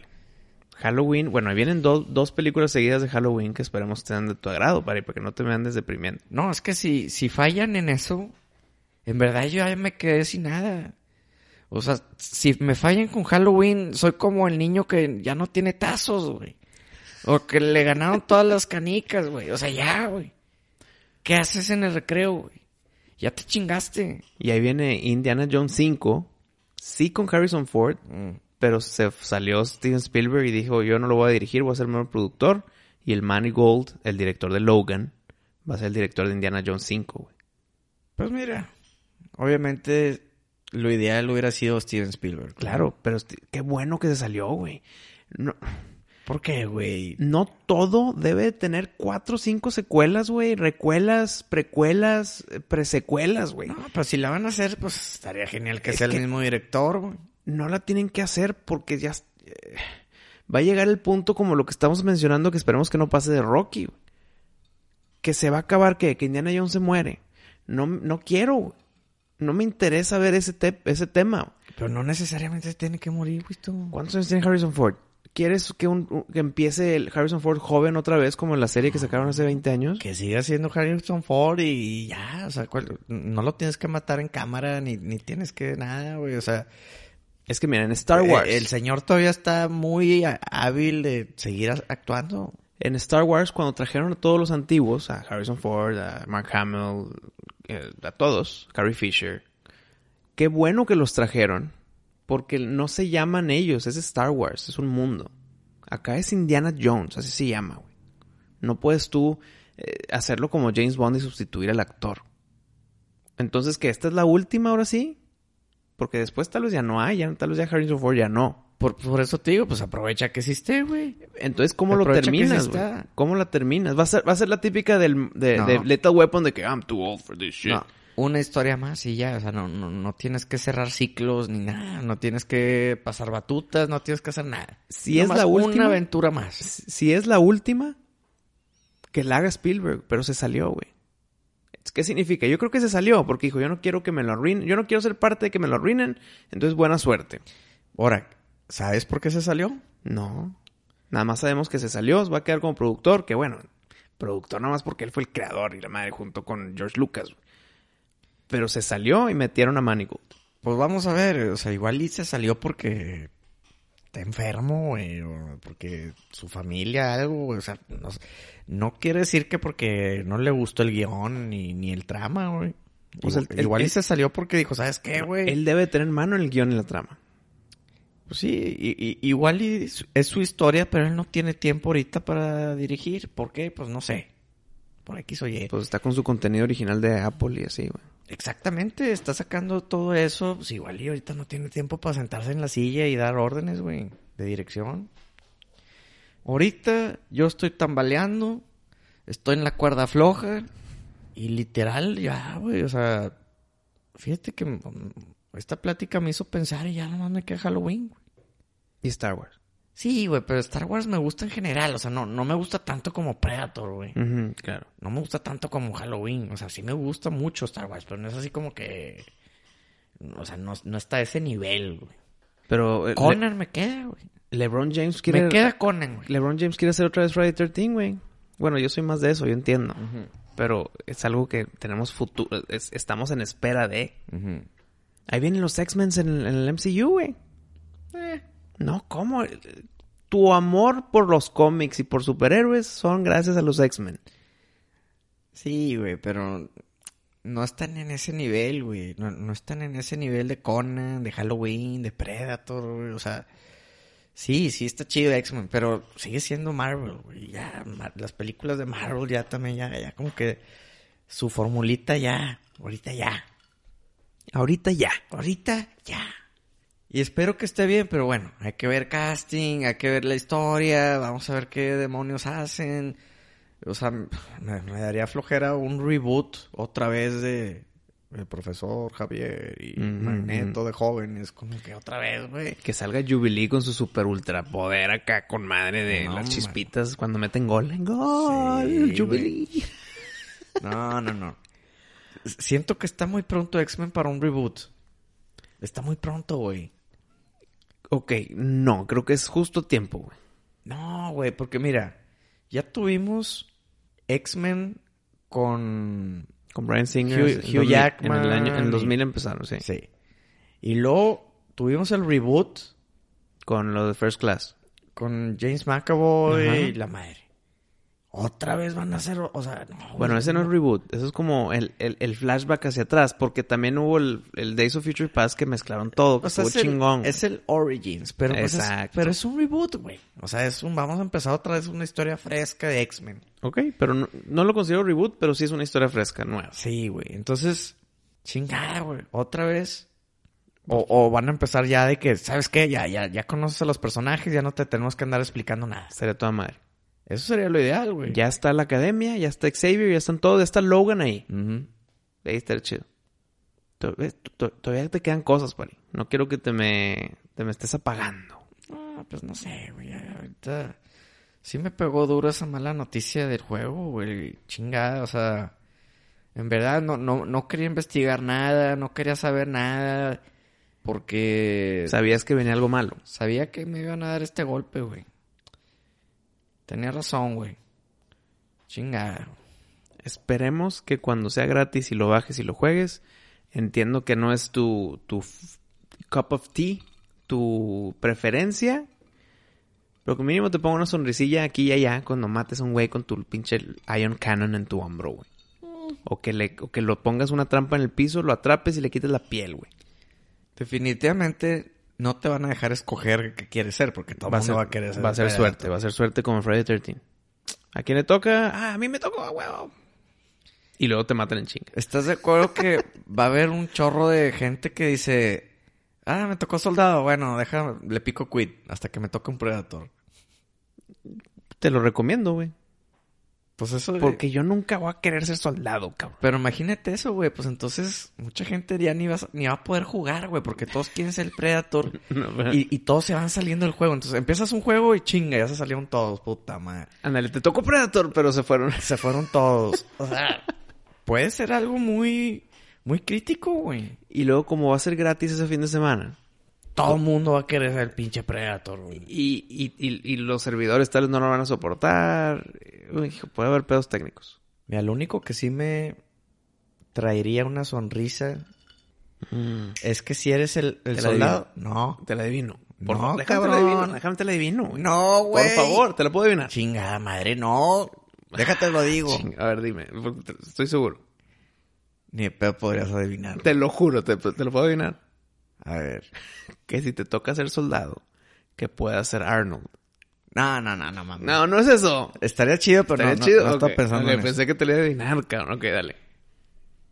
Halloween, bueno, ahí vienen dos, dos películas seguidas de Halloween que esperemos sean de tu agrado, para que no te me andes deprimiendo. No, es que si, si fallan en eso, en verdad yo ya me quedé sin nada. O sea, si me fallan con Halloween, soy como el niño que ya no tiene tazos, güey. O que le ganaron todas las canicas, güey. O sea, ya, güey. ¿Qué haces en el recreo, güey? Ya te chingaste. Y ahí viene Indiana Jones 5, sí con Harrison Ford, pero se salió Steven Spielberg y dijo, yo no lo voy a dirigir, voy a ser el mejor productor. Y el Manny Gold, el director de Logan, va a ser el director de Indiana Jones 5, güey. Pues mira, obviamente lo ideal hubiera sido Steven Spielberg. Claro, pero qué bueno que se salió, güey. No, ¿Por qué, güey? no todo debe tener cuatro o cinco secuelas, güey. Recuelas, precuelas, eh, presecuelas, güey. No, pero si la van a hacer, pues estaría genial que Es sea el mismo director, güey. no la tienen que hacer porque ya eh, va a llegar el punto como lo que estamos mencionando que esperemos que no pase de Rocky. Que se va a acabar que, que Indiana Jones se muere. No, no quiero. güey. No me interesa ver ese, te- ese tema. Pero no necesariamente tiene que morir, güey. ¿Cuántos años tiene Harrison Ford? ¿Quieres que, un, que empiece el Harrison Ford joven otra vez como en la serie que sacaron hace 20 años? Que siga siendo Harrison Ford y ya, o sea, ¿cuál- no lo tienes que matar en cámara ni, ni tienes que nada, güey, o sea, Es que miren, en Star Wars. el señor todavía está muy hábil de seguir actuando. En Star Wars, cuando trajeron a todos los antiguos, a Harrison Ford, a Mark Hamill, eh, a todos, Carrie Fisher, qué bueno que los trajeron, porque no se llaman ellos, es Star Wars, es un mundo. Acá es Indiana Jones, así se llama, güey. No puedes tú eh, hacerlo como James Bond y sustituir al actor. Entonces, que esta es la última ahora sí, porque después tal vez ya no hay, ya, tal vez ya Harrison Ford ya no. Por, por eso te digo, pues aprovecha que existe, güey. Entonces, ¿cómo lo Aprovecha terminas, güey? ¿Cómo la terminas? Va a ser, va a ser la típica del, de, No. de Lethal Weapon de que I'm too old for this shit. No, una historia más y ya, o sea, no, no, no tienes que cerrar ciclos ni nada, no tienes que pasar batutas, no tienes que hacer nada. Si es la última- Una aventura más. Si es la última, que la haga Spielberg, pero se salió, güey. ¿Qué significa? Yo creo que se salió porque dijo, yo no quiero que me lo arruinen, yo no quiero ser parte de que me lo arruinen, entonces buena suerte. Ahora, ¿sabes por qué se salió? No. Nada más sabemos que se salió, va a quedar como productor, que bueno, productor nada más porque él fue el creador y la madre junto con George Lucas. Pero se salió y metieron a Manigold. Pues vamos a ver, o sea, igual y se salió porque está enfermo, güey, o porque su familia, algo, güey, o sea, no, no quiere decir que porque no le gustó el guion ni, ni el trama, güey. O sea, igual el- igual y se salió porque dijo, ¿sabes qué, güey? Él debe tener mano en el guion y la trama. Pues sí, y- y- igual su- es su historia, pero él no tiene tiempo ahorita para dirigir. ¿Por qué? Pues no sé. Por X o Y. Pues está con su contenido original de Apple y así, güey. Exactamente, está sacando todo eso. Pues igual y ahorita no tiene tiempo para sentarse en la silla y dar órdenes, güey, de dirección. ahorita yo estoy tambaleando, estoy en la cuerda floja y literal ya, güey, o sea, fíjate que esta plática me hizo pensar y ya nomás me queda Halloween, güey. Y Star Wars. Sí, güey, pero Star Wars me gusta en general, o sea, no, no me gusta tanto como Predator, güey. Ujú, claro. No me gusta tanto como Halloween, o sea, sí me gusta mucho Star Wars, pero no es así como que... O sea, no, no está a ese nivel, güey. Pero eh, Conan me queda, güey. Le- LeBron James quiere... Me queda Conan, güey. LeBron James quiere hacer otra vez Friday 13, güey. Bueno, yo soy más de eso, yo entiendo. Pero es algo que tenemos futuro... es- estamos en espera de... Ujú. Ahí vienen los X-Men en, el- en el MCU, güey. Eh, No, ¿cómo? Tu amor por los cómics y por superhéroes son gracias a los X-Men. Sí, güey, pero no están en ese nivel, güey. No, no están en ese nivel de Conan, de Halloween, de Predator, güey. O sea, sí, sí está chido X-Men, pero sigue siendo Marvel, güey. Ya, las películas de Marvel ya también, ya, ya como que su formulita ya, ahorita ya, Ahorita ya. ahorita ya. Y espero que esté bien, pero bueno, hay que ver casting, hay que ver la historia, vamos a ver qué demonios hacen. O sea, me, me daría flojera un reboot otra vez de el profesor Javier y Ujú, Magneto de jóvenes, como que otra vez, güey. Que salga Jubilee con su super ultra poder acá con madre de No, las man. chispitas cuando meten gol. ¡Gol! Sí, Jubilee. No, no, no. Siento que está muy pronto X-Men para un reboot. Está muy pronto, güey. Ok, no, creo que es justo tiempo, güey. No, güey, porque mira, ya tuvimos X-Men con... Con Brian Singer. Hugh- en Hugh 2000 En Jackman el, año, en y- 2000 empezaron, sí. Sí. Y luego tuvimos el reboot Con lo de First Class. con James McAvoy y la madre. Otra vez van a hacer, o sea, no, Bueno, ese no es reboot. Eso es como el, el, el flashback hacia atrás. Porque también hubo el, el Days of Future Past que mezclaron todo. Que O sea, estuvo es el, chingón. es el Origins, pero, pues es, pero es un reboot, güey. O sea, es un, vamos a empezar otra vez una historia fresca de X-Men. Ok, pero no, no lo considero reboot, pero sí es una historia fresca, nueva. Sí, güey. Entonces, chingada, güey. Otra vez. O, o van a empezar ya de que, ¿sabes qué? Ya, ya, ya conoces a los personajes, ya no te tenemos que andar explicando nada. Sería toda madre. Eso sería lo ideal, güey. Ya está la academia, ya está Xavier, ya están todos, ya está Logan ahí. Ujú. Ahí estaría chido. To- Todavía te quedan cosas, Pari. No quiero que te me, te me estés apagando. Ah, pues no sé, güey. Ahorita sí me pegó duro esa mala noticia del juego, güey. Chingada, o sea. En verdad no, no, no quería investigar nada, no quería saber nada. Porque Sabías que venía algo malo. sabía que me iban a dar este golpe, güey. Tenía razón, güey. Chingada. Esperemos que cuando sea gratis y lo bajes y lo juegues, entiendo que no es tu, tu cup of tea, tu preferencia, pero que mínimo te ponga una sonrisilla aquí y allá cuando mates a un güey con tu pinche Ion Cannon en tu hombro, güey. O que, le, o que lo pongas una trampa en el piso, lo atrapes y le quites la piel, güey. Definitivamente no te van a dejar escoger qué quieres ser, porque todo Va a mundo ser, va a querer ser. va a ser suerte, va a ser suerte como Friday 13. ¿A quién le toca? Ah, a mí me tocó, huevo. Y luego te matan en chinga. ¿Estás de acuerdo que va a haber un chorro de gente que dice, ah, me tocó soldado, bueno, deja, le pico quit hasta que me toque un predator? Te lo recomiendo, güey. Pues eso. de- Porque yo nunca voy a querer ser soldado, cabrón. Pero imagínate eso, güey. Pues entonces mucha gente ya ni va, a- ni va a poder jugar, güey, porque todos quieren ser el predator y, y todos se van saliendo del juego. Entonces empiezas un juego y chinga, ya se salieron todos, puta madre. Ándale, te tocó Predator, pero se fueron. Se fueron todos. O sea, puede ser algo muy, muy crítico, güey. Y luego, como va a ser gratis ese fin de semana, Todo el mundo va a querer ser el pinche predator, güey. y, y, y, y los servidores tales no lo van a soportar, uy, puede haber pedos técnicos. Mira, lo único que sí me traería una sonrisa es que si eres el, el soldado. No. Te la adivino. Por No, favor, déjame te la cabrón. adivino. Déjame te la adivino. güey. No, güey. Por favor, te la puedo adivinar. Chingada madre, no. Déjate lo digo. A ver, dime. Estoy seguro. Ni pedo podrías adivinar. Te lo juro, te, te lo puedo adivinar. A ver. Que si te toca ser soldado, que puedas ser Arnold. No, no, no, no mames. No, no es eso. Estaría chido, pero Estaría no, no- chido. no, estaba Ok, pensando ok, en pensé eso. que te lo iba a adivinar, cabrón. Ok, dale.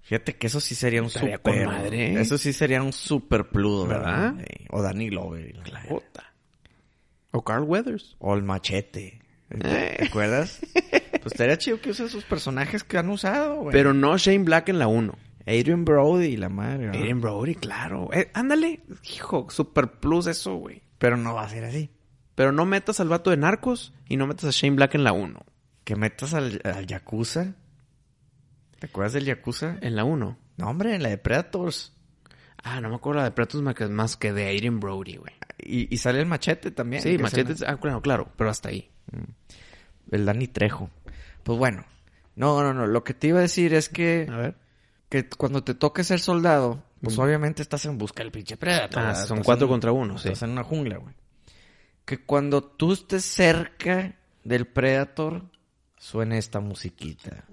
Fíjate que eso sí sería un Estaría super. con madre. Eso sí sería un super plus, ¿verdad? ¿Verdad? Sí. O Danny Glover. la-. O Carl Weathers. O el machete. ¿Te, te acuerdas? pues estaría chido que use sus personajes que han usado, güey. Pero no Shane Black en la 1. Adrian Brody, la madre. ¿no? Adrian Brody, claro. Eh, ándale, hijo, super plus eso, güey. Pero no va a ser así. Pero no metas al vato de Narcos y no metas a Shane Black en la 1. Que metas al, al Yakuza. ¿Te acuerdas del Yakuza? En la 1. No, hombre, en la de Predators. Ah, no me acuerdo la de Pretos más que, de Adrian Brody, güey. Y, y sale el machete también. Sí, es Machete, ah, claro, claro, pero hasta ahí. El Danny Trejo. Pues bueno. No, no, no. Lo que te iba a decir es que, A ver. Que cuando te toque ser soldado, pues obviamente estás en busca del pinche Predator. Ah, son cuatro en- contra uno, sí. Estás en una jungla, güey. Que cuando tú estés cerca del Predator, suene esta musiquita.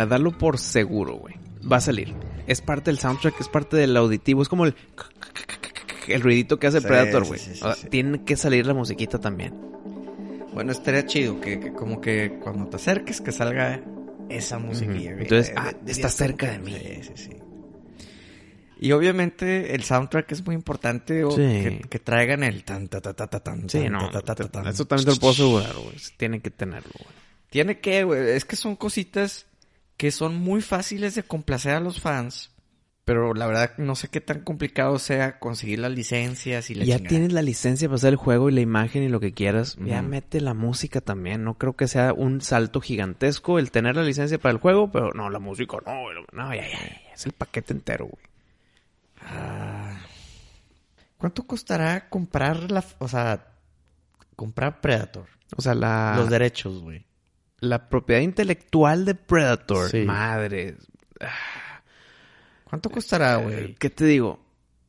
Mira, dalo por seguro, güey. Va a salir. Es parte del soundtrack, es parte del auditivo. Es como el... El ruidito que hace el Sí, Predator, güey. sí, sí, O sea, sí. Tiene que salir la musiquita también. Bueno, estaría chido que, que como que cuando te acerques que salga esa musiquilla. Güey. Entonces, Eh, ah, está cerca de mí. Sí, sí, sí. Y obviamente el soundtrack es muy importante o que, que traigan el tan ta ta ta ta tan Sí, tan, no. ta, ta, ta, tan. Eso también te lo puedo asegurar, güey. Tiene que tenerlo, güey. Tiene que, güey. Es que son cositas que son muy fáciles de complacer a los fans. Pero la verdad no sé qué tan complicado sea conseguir las licencias y la ya chingada. tienes la licencia para hacer el juego y la imagen y lo que quieras. Ya mete la música también. No creo que sea un salto gigantesco el tener la licencia para el juego, pero no, la música no. No, ya, ya, ya. Es el paquete entero, güey. Ah. ¿Cuánto costará comprar la... O sea, comprar Predator? O sea, la, Los derechos, güey. La propiedad intelectual de Predator. Sí. Madre. ¿Cuánto costará, Eh, güey? ¿Qué te digo?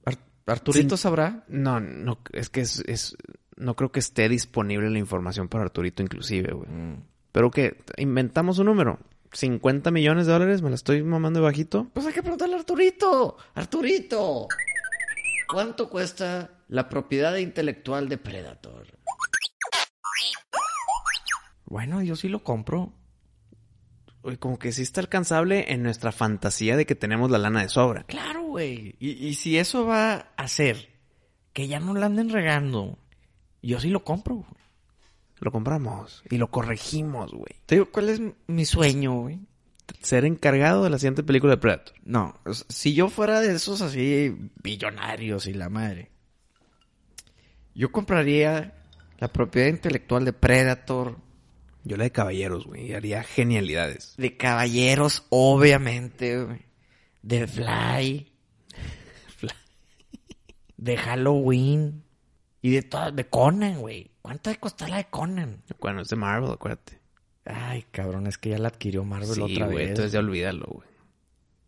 Ar- ¿Arturito Sí. sabrá? No, no, es que es, es- no creo que esté disponible la información para Arturito inclusive, güey. Mm. Pero que inventamos un número. 50 millones de dólares, me la estoy mamando de bajito. Pues hay que preguntarle a Arturito. Arturito. ¿Cuánto cuesta la propiedad intelectual de Predator? Bueno, yo sí lo compro. Como que sí está alcanzable en nuestra fantasía de que tenemos la lana de sobra. Claro, güey. Y, y si eso va a hacer que ya no la anden regando, yo sí lo compro, güey. Lo compramos y lo corregimos, güey. Te digo, ¿cuál es mi sueño, güey? Ser encargado de la siguiente película de Predator. No, si yo fuera de esos así billonarios y la madre, yo compraría la propiedad intelectual de Predator, Yo la de caballeros, güey. Haría genialidades. de Caballeros, obviamente, güey, de Fly, de Halloween y de todas, de Conan, güey. ¿Cuánto de costar la de Conan? Bueno, es de Marvel, acuérdate. Ay, cabrón, es que ya la adquirió Marvel Sí, otra güey. vez. Entonces ya olvídalo, güey.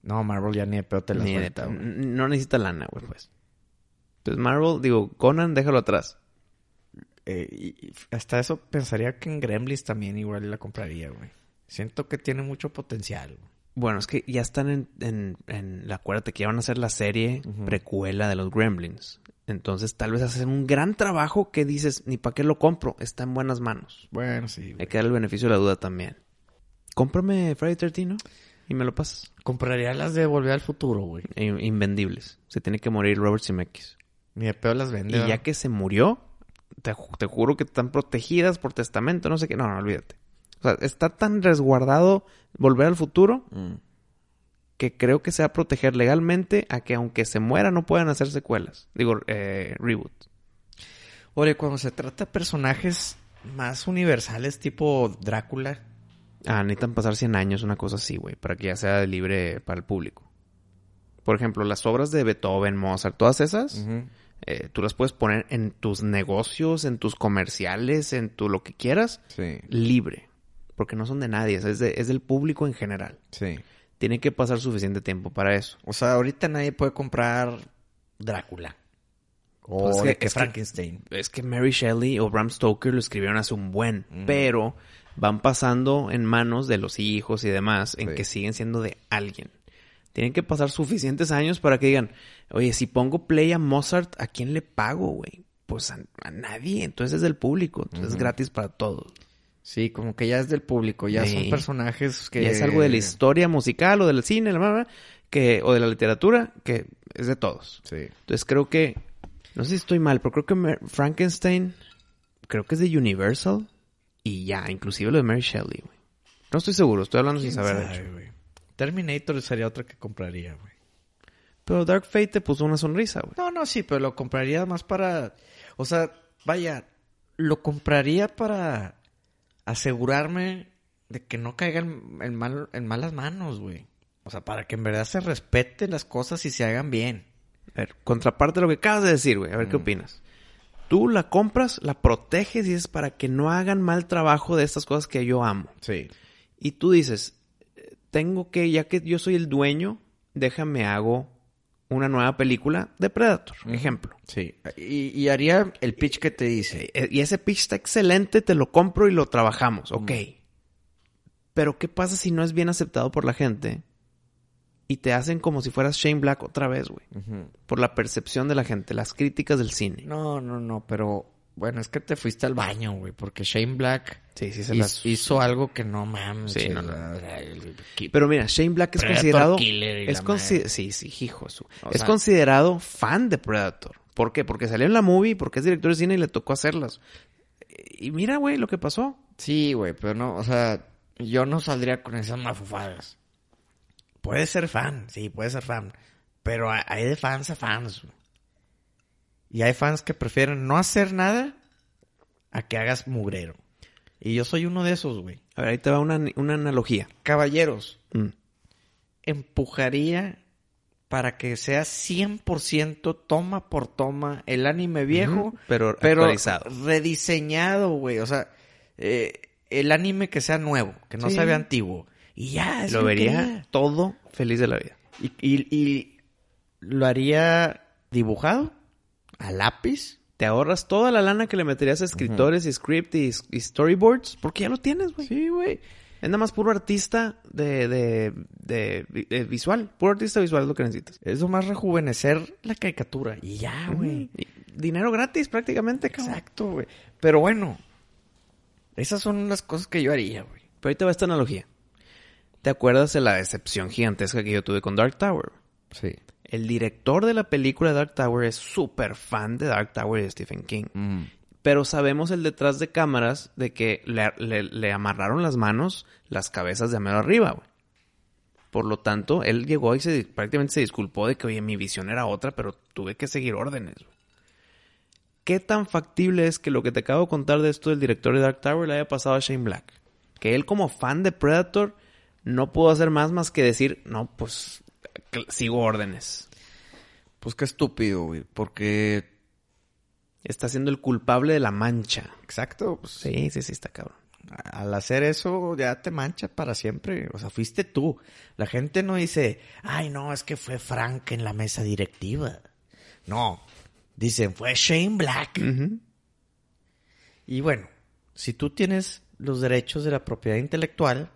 No, Marvel ya ni de pedo te la Ni de- suelta, güey. n- No necesita lana, güey, pues. Entonces Marvel, digo, Conan, déjalo atrás. Eh, y, hasta eso pensaría que en Gremlins también igual la compraría, güey. Siento que tiene mucho potencial. güey. Bueno, es que ya están en, en, en la acuérdate que ya van a hacer la serie precuela de los Gremlins. Entonces tal vez hacen un gran trabajo que dices, ni para qué lo compro, está en buenas manos. Bueno, sí. güey. Hay que darle el beneficio de la duda también. Cómprame Friday 13, ¿no? Y me lo pasas. Compraría las de Volver al Futuro, güey. In- Invendibles. Se tiene que morir Robert Zemeckis. Ni de pedo las vende. Y ya que se murió, te, ju- te juro que están protegidas por testamento, no sé qué. No, no, olvídate. O sea, está tan resguardado volver al futuro Mm. que creo que se va a proteger legalmente a que aunque se muera no puedan hacer secuelas. Digo, eh, reboot. Oye, cuando se trata de personajes más universales, tipo Drácula, Ah, necesitan pasar 100 años, una cosa así, güey, para que ya sea libre para el público. Por ejemplo, las obras de Beethoven, Mozart, todas esas, eh, tú las puedes poner en tus negocios, en tus comerciales, en tu lo que quieras, Sí, libre. Porque no son de nadie, es, de- es del público en general. sí. Tiene que pasar suficiente tiempo para eso. O sea, ahorita nadie puede comprar Drácula. O Pues de que- que es que- Frankenstein. Es que Mary Shelley o Bram Stoker lo escribieron hace un buen, pero van pasando en manos de los hijos y demás en Sí. que siguen siendo de alguien. Tienen que pasar suficientes años para que digan, oye, si pongo play a Mozart, ¿a quién le pago, güey? Pues a, a nadie, entonces es del público, entonces es gratis para todos. Sí, como que ya es del público, ya Sí. son personajes que... Y es algo de la historia musical o del cine, la bla, que, o de la literatura, que es de todos. Sí. Entonces creo que, no sé si estoy mal, pero creo que Mer- Frankenstein, creo que es de Universal y ya, inclusive lo de Mary Shelley, güey. No estoy seguro, estoy hablando sin ¿Quién saber. de sabe? Terminator sería otra que compraría, güey. Pero Dark Fate te puso una sonrisa, güey. No, no, sí, pero lo compraría más para... O sea, vaya, lo compraría para asegurarme de que no caiga en, en mal- en malas manos, güey. O sea, para que en verdad se respeten las cosas y se hagan bien. A ver, contraparte lo que acabas de decir, güey. A ver qué Mm. opinas. Tú la compras, la proteges y es para que no hagan mal trabajo de estas cosas que yo amo. Sí. Y tú dices, tengo que, ya que yo soy el dueño, déjame hago una nueva película de Predator, ejemplo. Sí. Y, y haría el pitch que te dice. Eh, Y ese pitch está excelente, te lo compro y lo trabajamos, ok. Pero ¿qué pasa si no es bien aceptado por la gente? Y te hacen como si fueras Shane Black otra vez, güey. Por la percepción de la gente, las críticas del cine. No, no, no, pero... Bueno, es que te fuiste al baño, güey, porque Shane Black Sí, sí, se hiz- las... hizo algo que no mames. Sí, no, no. Pero mira, Shane Black es Predator considerado... Es consi-. Sí, sí, hijo su- Es sea- considerado fan de Predator. ¿Por qué? Porque salió en la movie, porque es director de cine y le tocó hacerlas. Y mira, güey, lo que pasó. Sí, güey, pero no, o sea, yo no saldría con esas mafufadas. Puede ser fan, sí, puede ser fan. Pero hay de fans a fans. güey. Y hay fans que prefieren no hacer nada a que hagas mugrero. Y yo soy uno de esos, güey. A ver, ahí te va una, una analogía. Caballeros, Mm. empujaría para que sea 100% toma por toma el anime viejo, pero pero actualizado. rediseñado, güey. O sea, eh, el anime que sea nuevo, que no Sí. se vea antiguo. Y ya, es Lo que vería todo feliz de la vida. Y, y- y lo haría dibujado, a lápiz. Te ahorras toda la lana que le meterías a escritores y script y, y storyboards, porque ya lo tienes, güey. Sí, güey. Es nada más puro artista de, de, de- de visual. Puro artista visual es lo que necesitas. Es más rejuvenecer la caricatura. Y ya, güey. Dinero gratis prácticamente, cabrón. Exacto, güey. Pero bueno, esas son las cosas que yo haría, güey. Pero ahí te va esta analogía. ¿Te acuerdas de la decepción gigantesca que yo tuve con Dark Tower? Sí. El director de la película Dark Tower es súper fan de Dark Tower y de Stephen King. Pero sabemos el detrás de cámaras de que le, le- le amarraron las manos, las cabezas de mero arriba, güey. Por lo tanto, él llegó y se, prácticamente se disculpó de que, oye, mi visión era otra, pero tuve que seguir órdenes. güey. ¿Qué tan factible es que lo que te acabo de contar de esto del director de Dark Tower le haya pasado a Shane Black? Que él como fan de Predator no pudo hacer más más que decir, no, pues sigo órdenes. Pues qué estúpido, güey. Porque. Está siendo el culpable de la mancha. Exacto. Pues, Sí, sí, sí, está cabrón. Al hacer eso, ya te manchas para siempre. O sea, fuiste tú. La gente no dice, ay, no, es que fue Frank en la mesa directiva. No. Dicen, fue Shane Black. Y bueno, si tú tienes los derechos de la propiedad intelectual,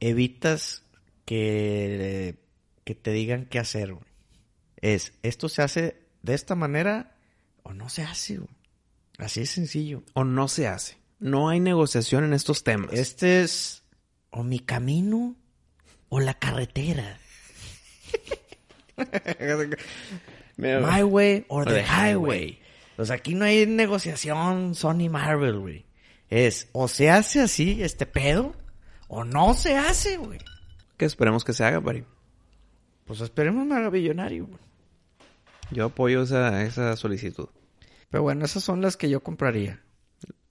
evitas que, que te digan qué hacer. güey. Es, esto se hace de esta manera o no se hace. güey. Así es sencillo. o no se hace. No hay negociación en estos temas. Este es o mi camino o la carretera. My way or the the highway. Sea, aquí no hay negociación Sony Marvel, güey. Es o se hace así este pedo o no se hace, güey. Que esperemos que se haga, Pari. Pues esperemos güey. Yo apoyo esa, esa solicitud. Pero bueno, esas son las que yo compraría.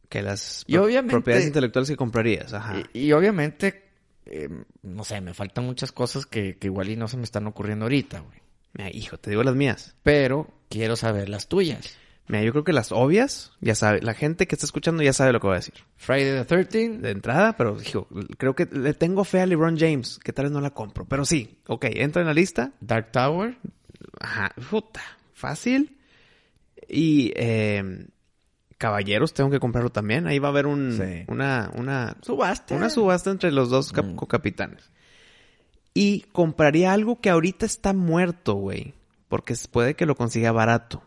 Que las Y pro- obviamente- propiedades intelectuales que comprarías. Ajá. Y, y obviamente, eh, no sé, me faltan muchas cosas que, que igual y no se me están ocurriendo ahorita, güey. Mira, hijo, te digo las mías. Pero quiero saber las tuyas. Mira, yo creo que las obvias, ya sabe, la gente que está escuchando ya sabe lo que voy a decir. Friday the 13th. De entrada, pero hijo, creo que le tengo fe a LeBron James, que tal vez no la compro. Pero sí, ok, entra en la lista. Dark Tower. Ajá, puta, fácil. Y eh, Caballeros tengo que comprarlo también. Ahí va a haber un, Sí. una, una, Subasta. una subasta entre los dos cap- Mm. capitanes. Y compraría algo que ahorita está muerto, güey. Porque puede que lo consiga barato.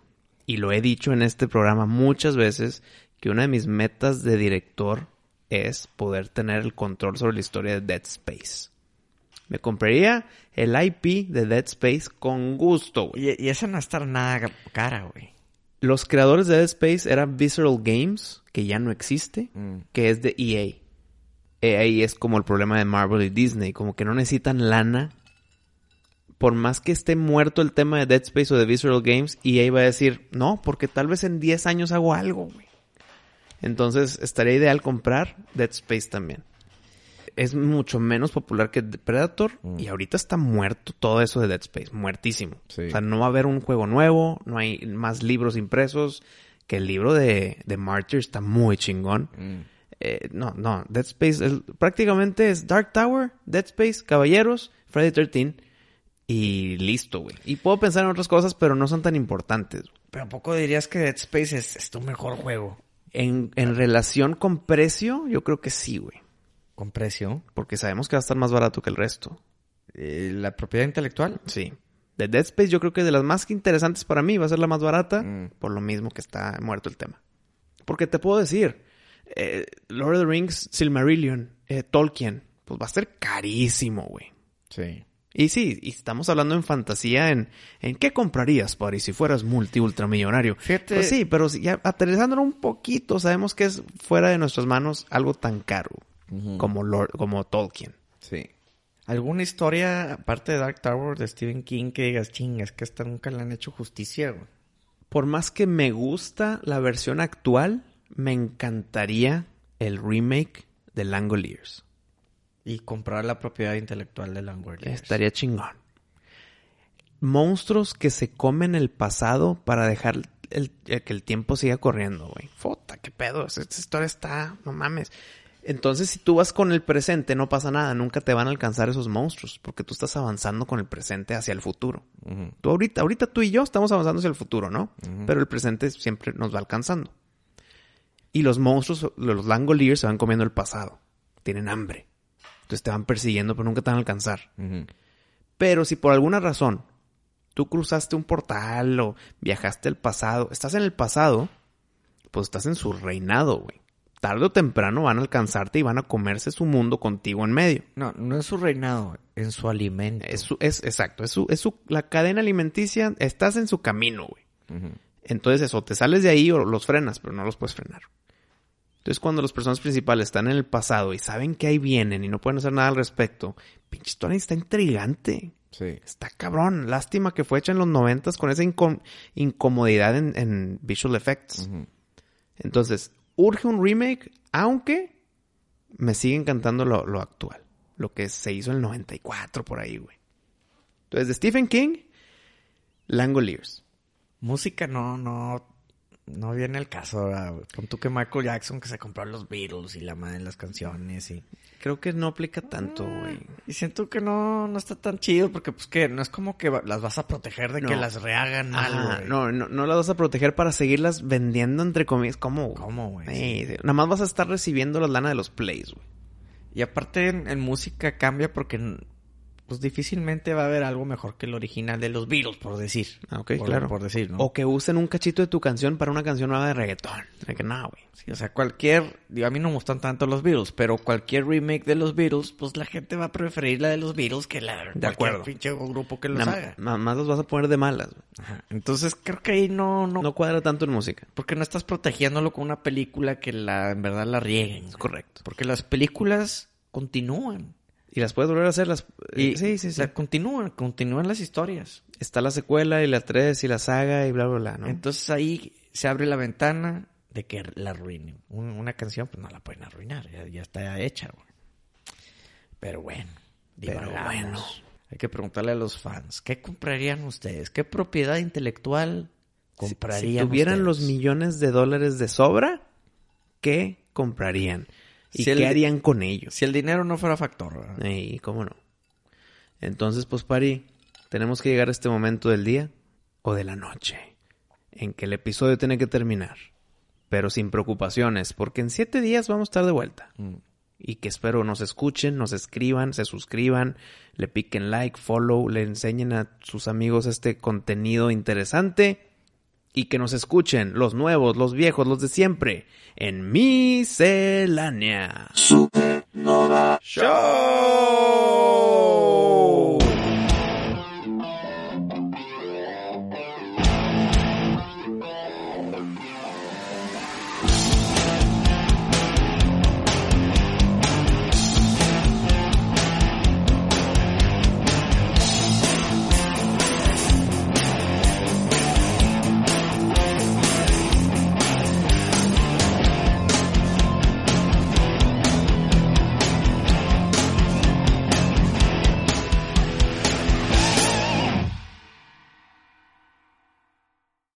Y lo he dicho en este programa muchas veces que una de mis metas de director es poder tener el control sobre la historia de Dead Space. Me compraría el IP de Dead Space con gusto, güey. Y, y esa no está nada cara, güey. Los creadores de Dead Space eran Visceral Games, que ya no existe, Mm. que es de EA. EA es como el problema de Marvel y Disney, como que no necesitan lana. Por más que esté muerto el tema de Dead Space o de Visceral Games, EA va a decir, no, porque tal vez en 10 años hago algo, güey. Entonces estaría ideal comprar Dead Space también. Es mucho menos popular que Predator Mm. y ahorita está muerto todo eso de Dead Space, muertísimo. Sí. O sea, no va a haber un juego nuevo, no hay más libros impresos, que el libro de, de Martyr está muy chingón. Mm. Eh, no, no, Dead Space prácticamente es Dark Tower, Dead Space, Caballeros, Friday 13 y listo, güey. Y puedo pensar en otras cosas, pero no son tan importantes. Pero ¿a poco dirías que Dead Space es, es tu mejor juego? En, en relación con precio, yo creo que sí, güey. ¿Con precio? Porque sabemos que va a estar más barato que el resto. Eh, ¿La propiedad intelectual? Sí. De Dead Space yo creo que de las más interesantes para mí va a ser la más barata, Mm. por lo mismo que está muerto el tema. Porque te puedo decir, eh, Lord of the Rings, Silmarillion, eh, Tolkien, pues va a ser carísimo, güey. Sí. Y sí, y estamos hablando en fantasía en, en qué comprarías, Pari, si fueras multi ultramillonario. Fíjate- Pues sí, pero si ya aterrizándolo un poquito, sabemos que es fuera de nuestras manos algo tan caro como Lord, como Tolkien. Sí. ¿Alguna historia, aparte de Dark Tower, de Stephen King, que digas, ching, es que esta nunca le han hecho justicia, güey? Por más que me gusta la versión actual, me encantaría el remake de Langoliers. Y comprar la propiedad intelectual de Langoliers. Estaría chingón. Monstruos que se comen el pasado para dejar el, el- que el tiempo siga corriendo, güey. Fota, qué pedo. Esta historia está, no mames. Entonces, si tú vas con el presente, no pasa nada. Nunca te van a alcanzar esos monstruos. Porque tú estás avanzando con el presente hacia el futuro. Tú ahorita, ahorita tú y yo estamos avanzando hacia el futuro, ¿no? Pero el presente siempre nos va alcanzando. Y los monstruos, los Langoliers, se van comiendo el pasado. Tienen hambre. Entonces te van persiguiendo, pero nunca te van a alcanzar. Pero si por alguna razón tú cruzaste un portal o viajaste al pasado, estás en el pasado, pues estás en su reinado, güey. Tarde o temprano van a alcanzarte y van a comerse su mundo contigo en medio. No, no es su reinado, en su alimento. Es, su- es exacto, es su, es su, la cadena alimenticia, estás en su camino, güey. Entonces eso, te sales de ahí o los frenas, pero no los puedes frenar. Entonces cuando los personajes principales están en el pasado y saben que ahí vienen y no pueden hacer nada al respecto, pinche historia está intrigante. Sí. Está cabrón. Lástima que fue hecha en los noventas con esa incom- incomodidad en, en visual effects. Entonces, urge un remake, aunque me sigue encantando lo, lo actual. Lo que se hizo en el 94 por ahí, güey. Entonces, de Stephen King, Langoliers. Música no, no, no viene el caso, ¿verdad, güey? Pon tú que Michael Jackson que se compró los Beatles y la madre de las canciones y... Creo que no aplica tanto, güey. Y siento que no, no está tan chido porque pues que no es como que las vas a proteger de que las rehagan mal, güey. no, no, no las vas a proteger para seguirlas vendiendo entre comillas. ¿Cómo? güey? ¿Cómo, güey? Sí, sí. Nada más vas a estar recibiendo la lana de los plays, güey. Y aparte en, en música cambia porque pues difícilmente va a haber algo mejor que el original de los Beatles, por decir. Ah, ok, Por- claro. Por decir, ¿no? O que usen un cachito de tu canción para una canción nueva de reggaetón. Que no, güey. Sí, o sea, cualquier... Digo, a mí no me gustan tanto los Beatles, pero cualquier remake de los Beatles, pues la gente va a preferir la de los Beatles que la de cualquier acuerdo. pinche grupo que los haga. nada más los vas a poner de malas. Ajá. Entonces creo que ahí no, no, No cuadra tanto en música. Porque no estás protegiéndolo con una película que la en verdad la rieguen. Es correcto. Porque las películas continúan. Y las puedes volver a hacer. Las... Y, sí, sí, o sí. sea, continúan, continúan las historias. Está la secuela y la 3 y la saga y bla, bla, bla, ¿no? Entonces ahí se abre la ventana de que la arruinen. Un- una canción, pues no la pueden arruinar, ya, ya está hecha, güey. Pero bueno, Pero divagamos. bueno. Hay que preguntarle a los fans, ¿qué comprarían ustedes? ¿Qué propiedad intelectual Si- comprarían Si tuvieran los millones de dólares de sobra, ¿qué comprarían? ¿Y Si el- qué harían con ellos? Si el dinero no fuera factor. Y cómo no. Entonces, pues, Pari, tenemos que llegar a este momento del día o de la noche en que el episodio tiene que terminar, pero sin preocupaciones, porque en siete días vamos a estar de vuelta. Mm. Y que espero nos escuchen, nos escriban, se suscriban, le piquen like, follow, le enseñen a sus amigos este contenido interesante y que nos escuchen los nuevos, los viejos, los de siempre en Miscelánea Supernova. Show.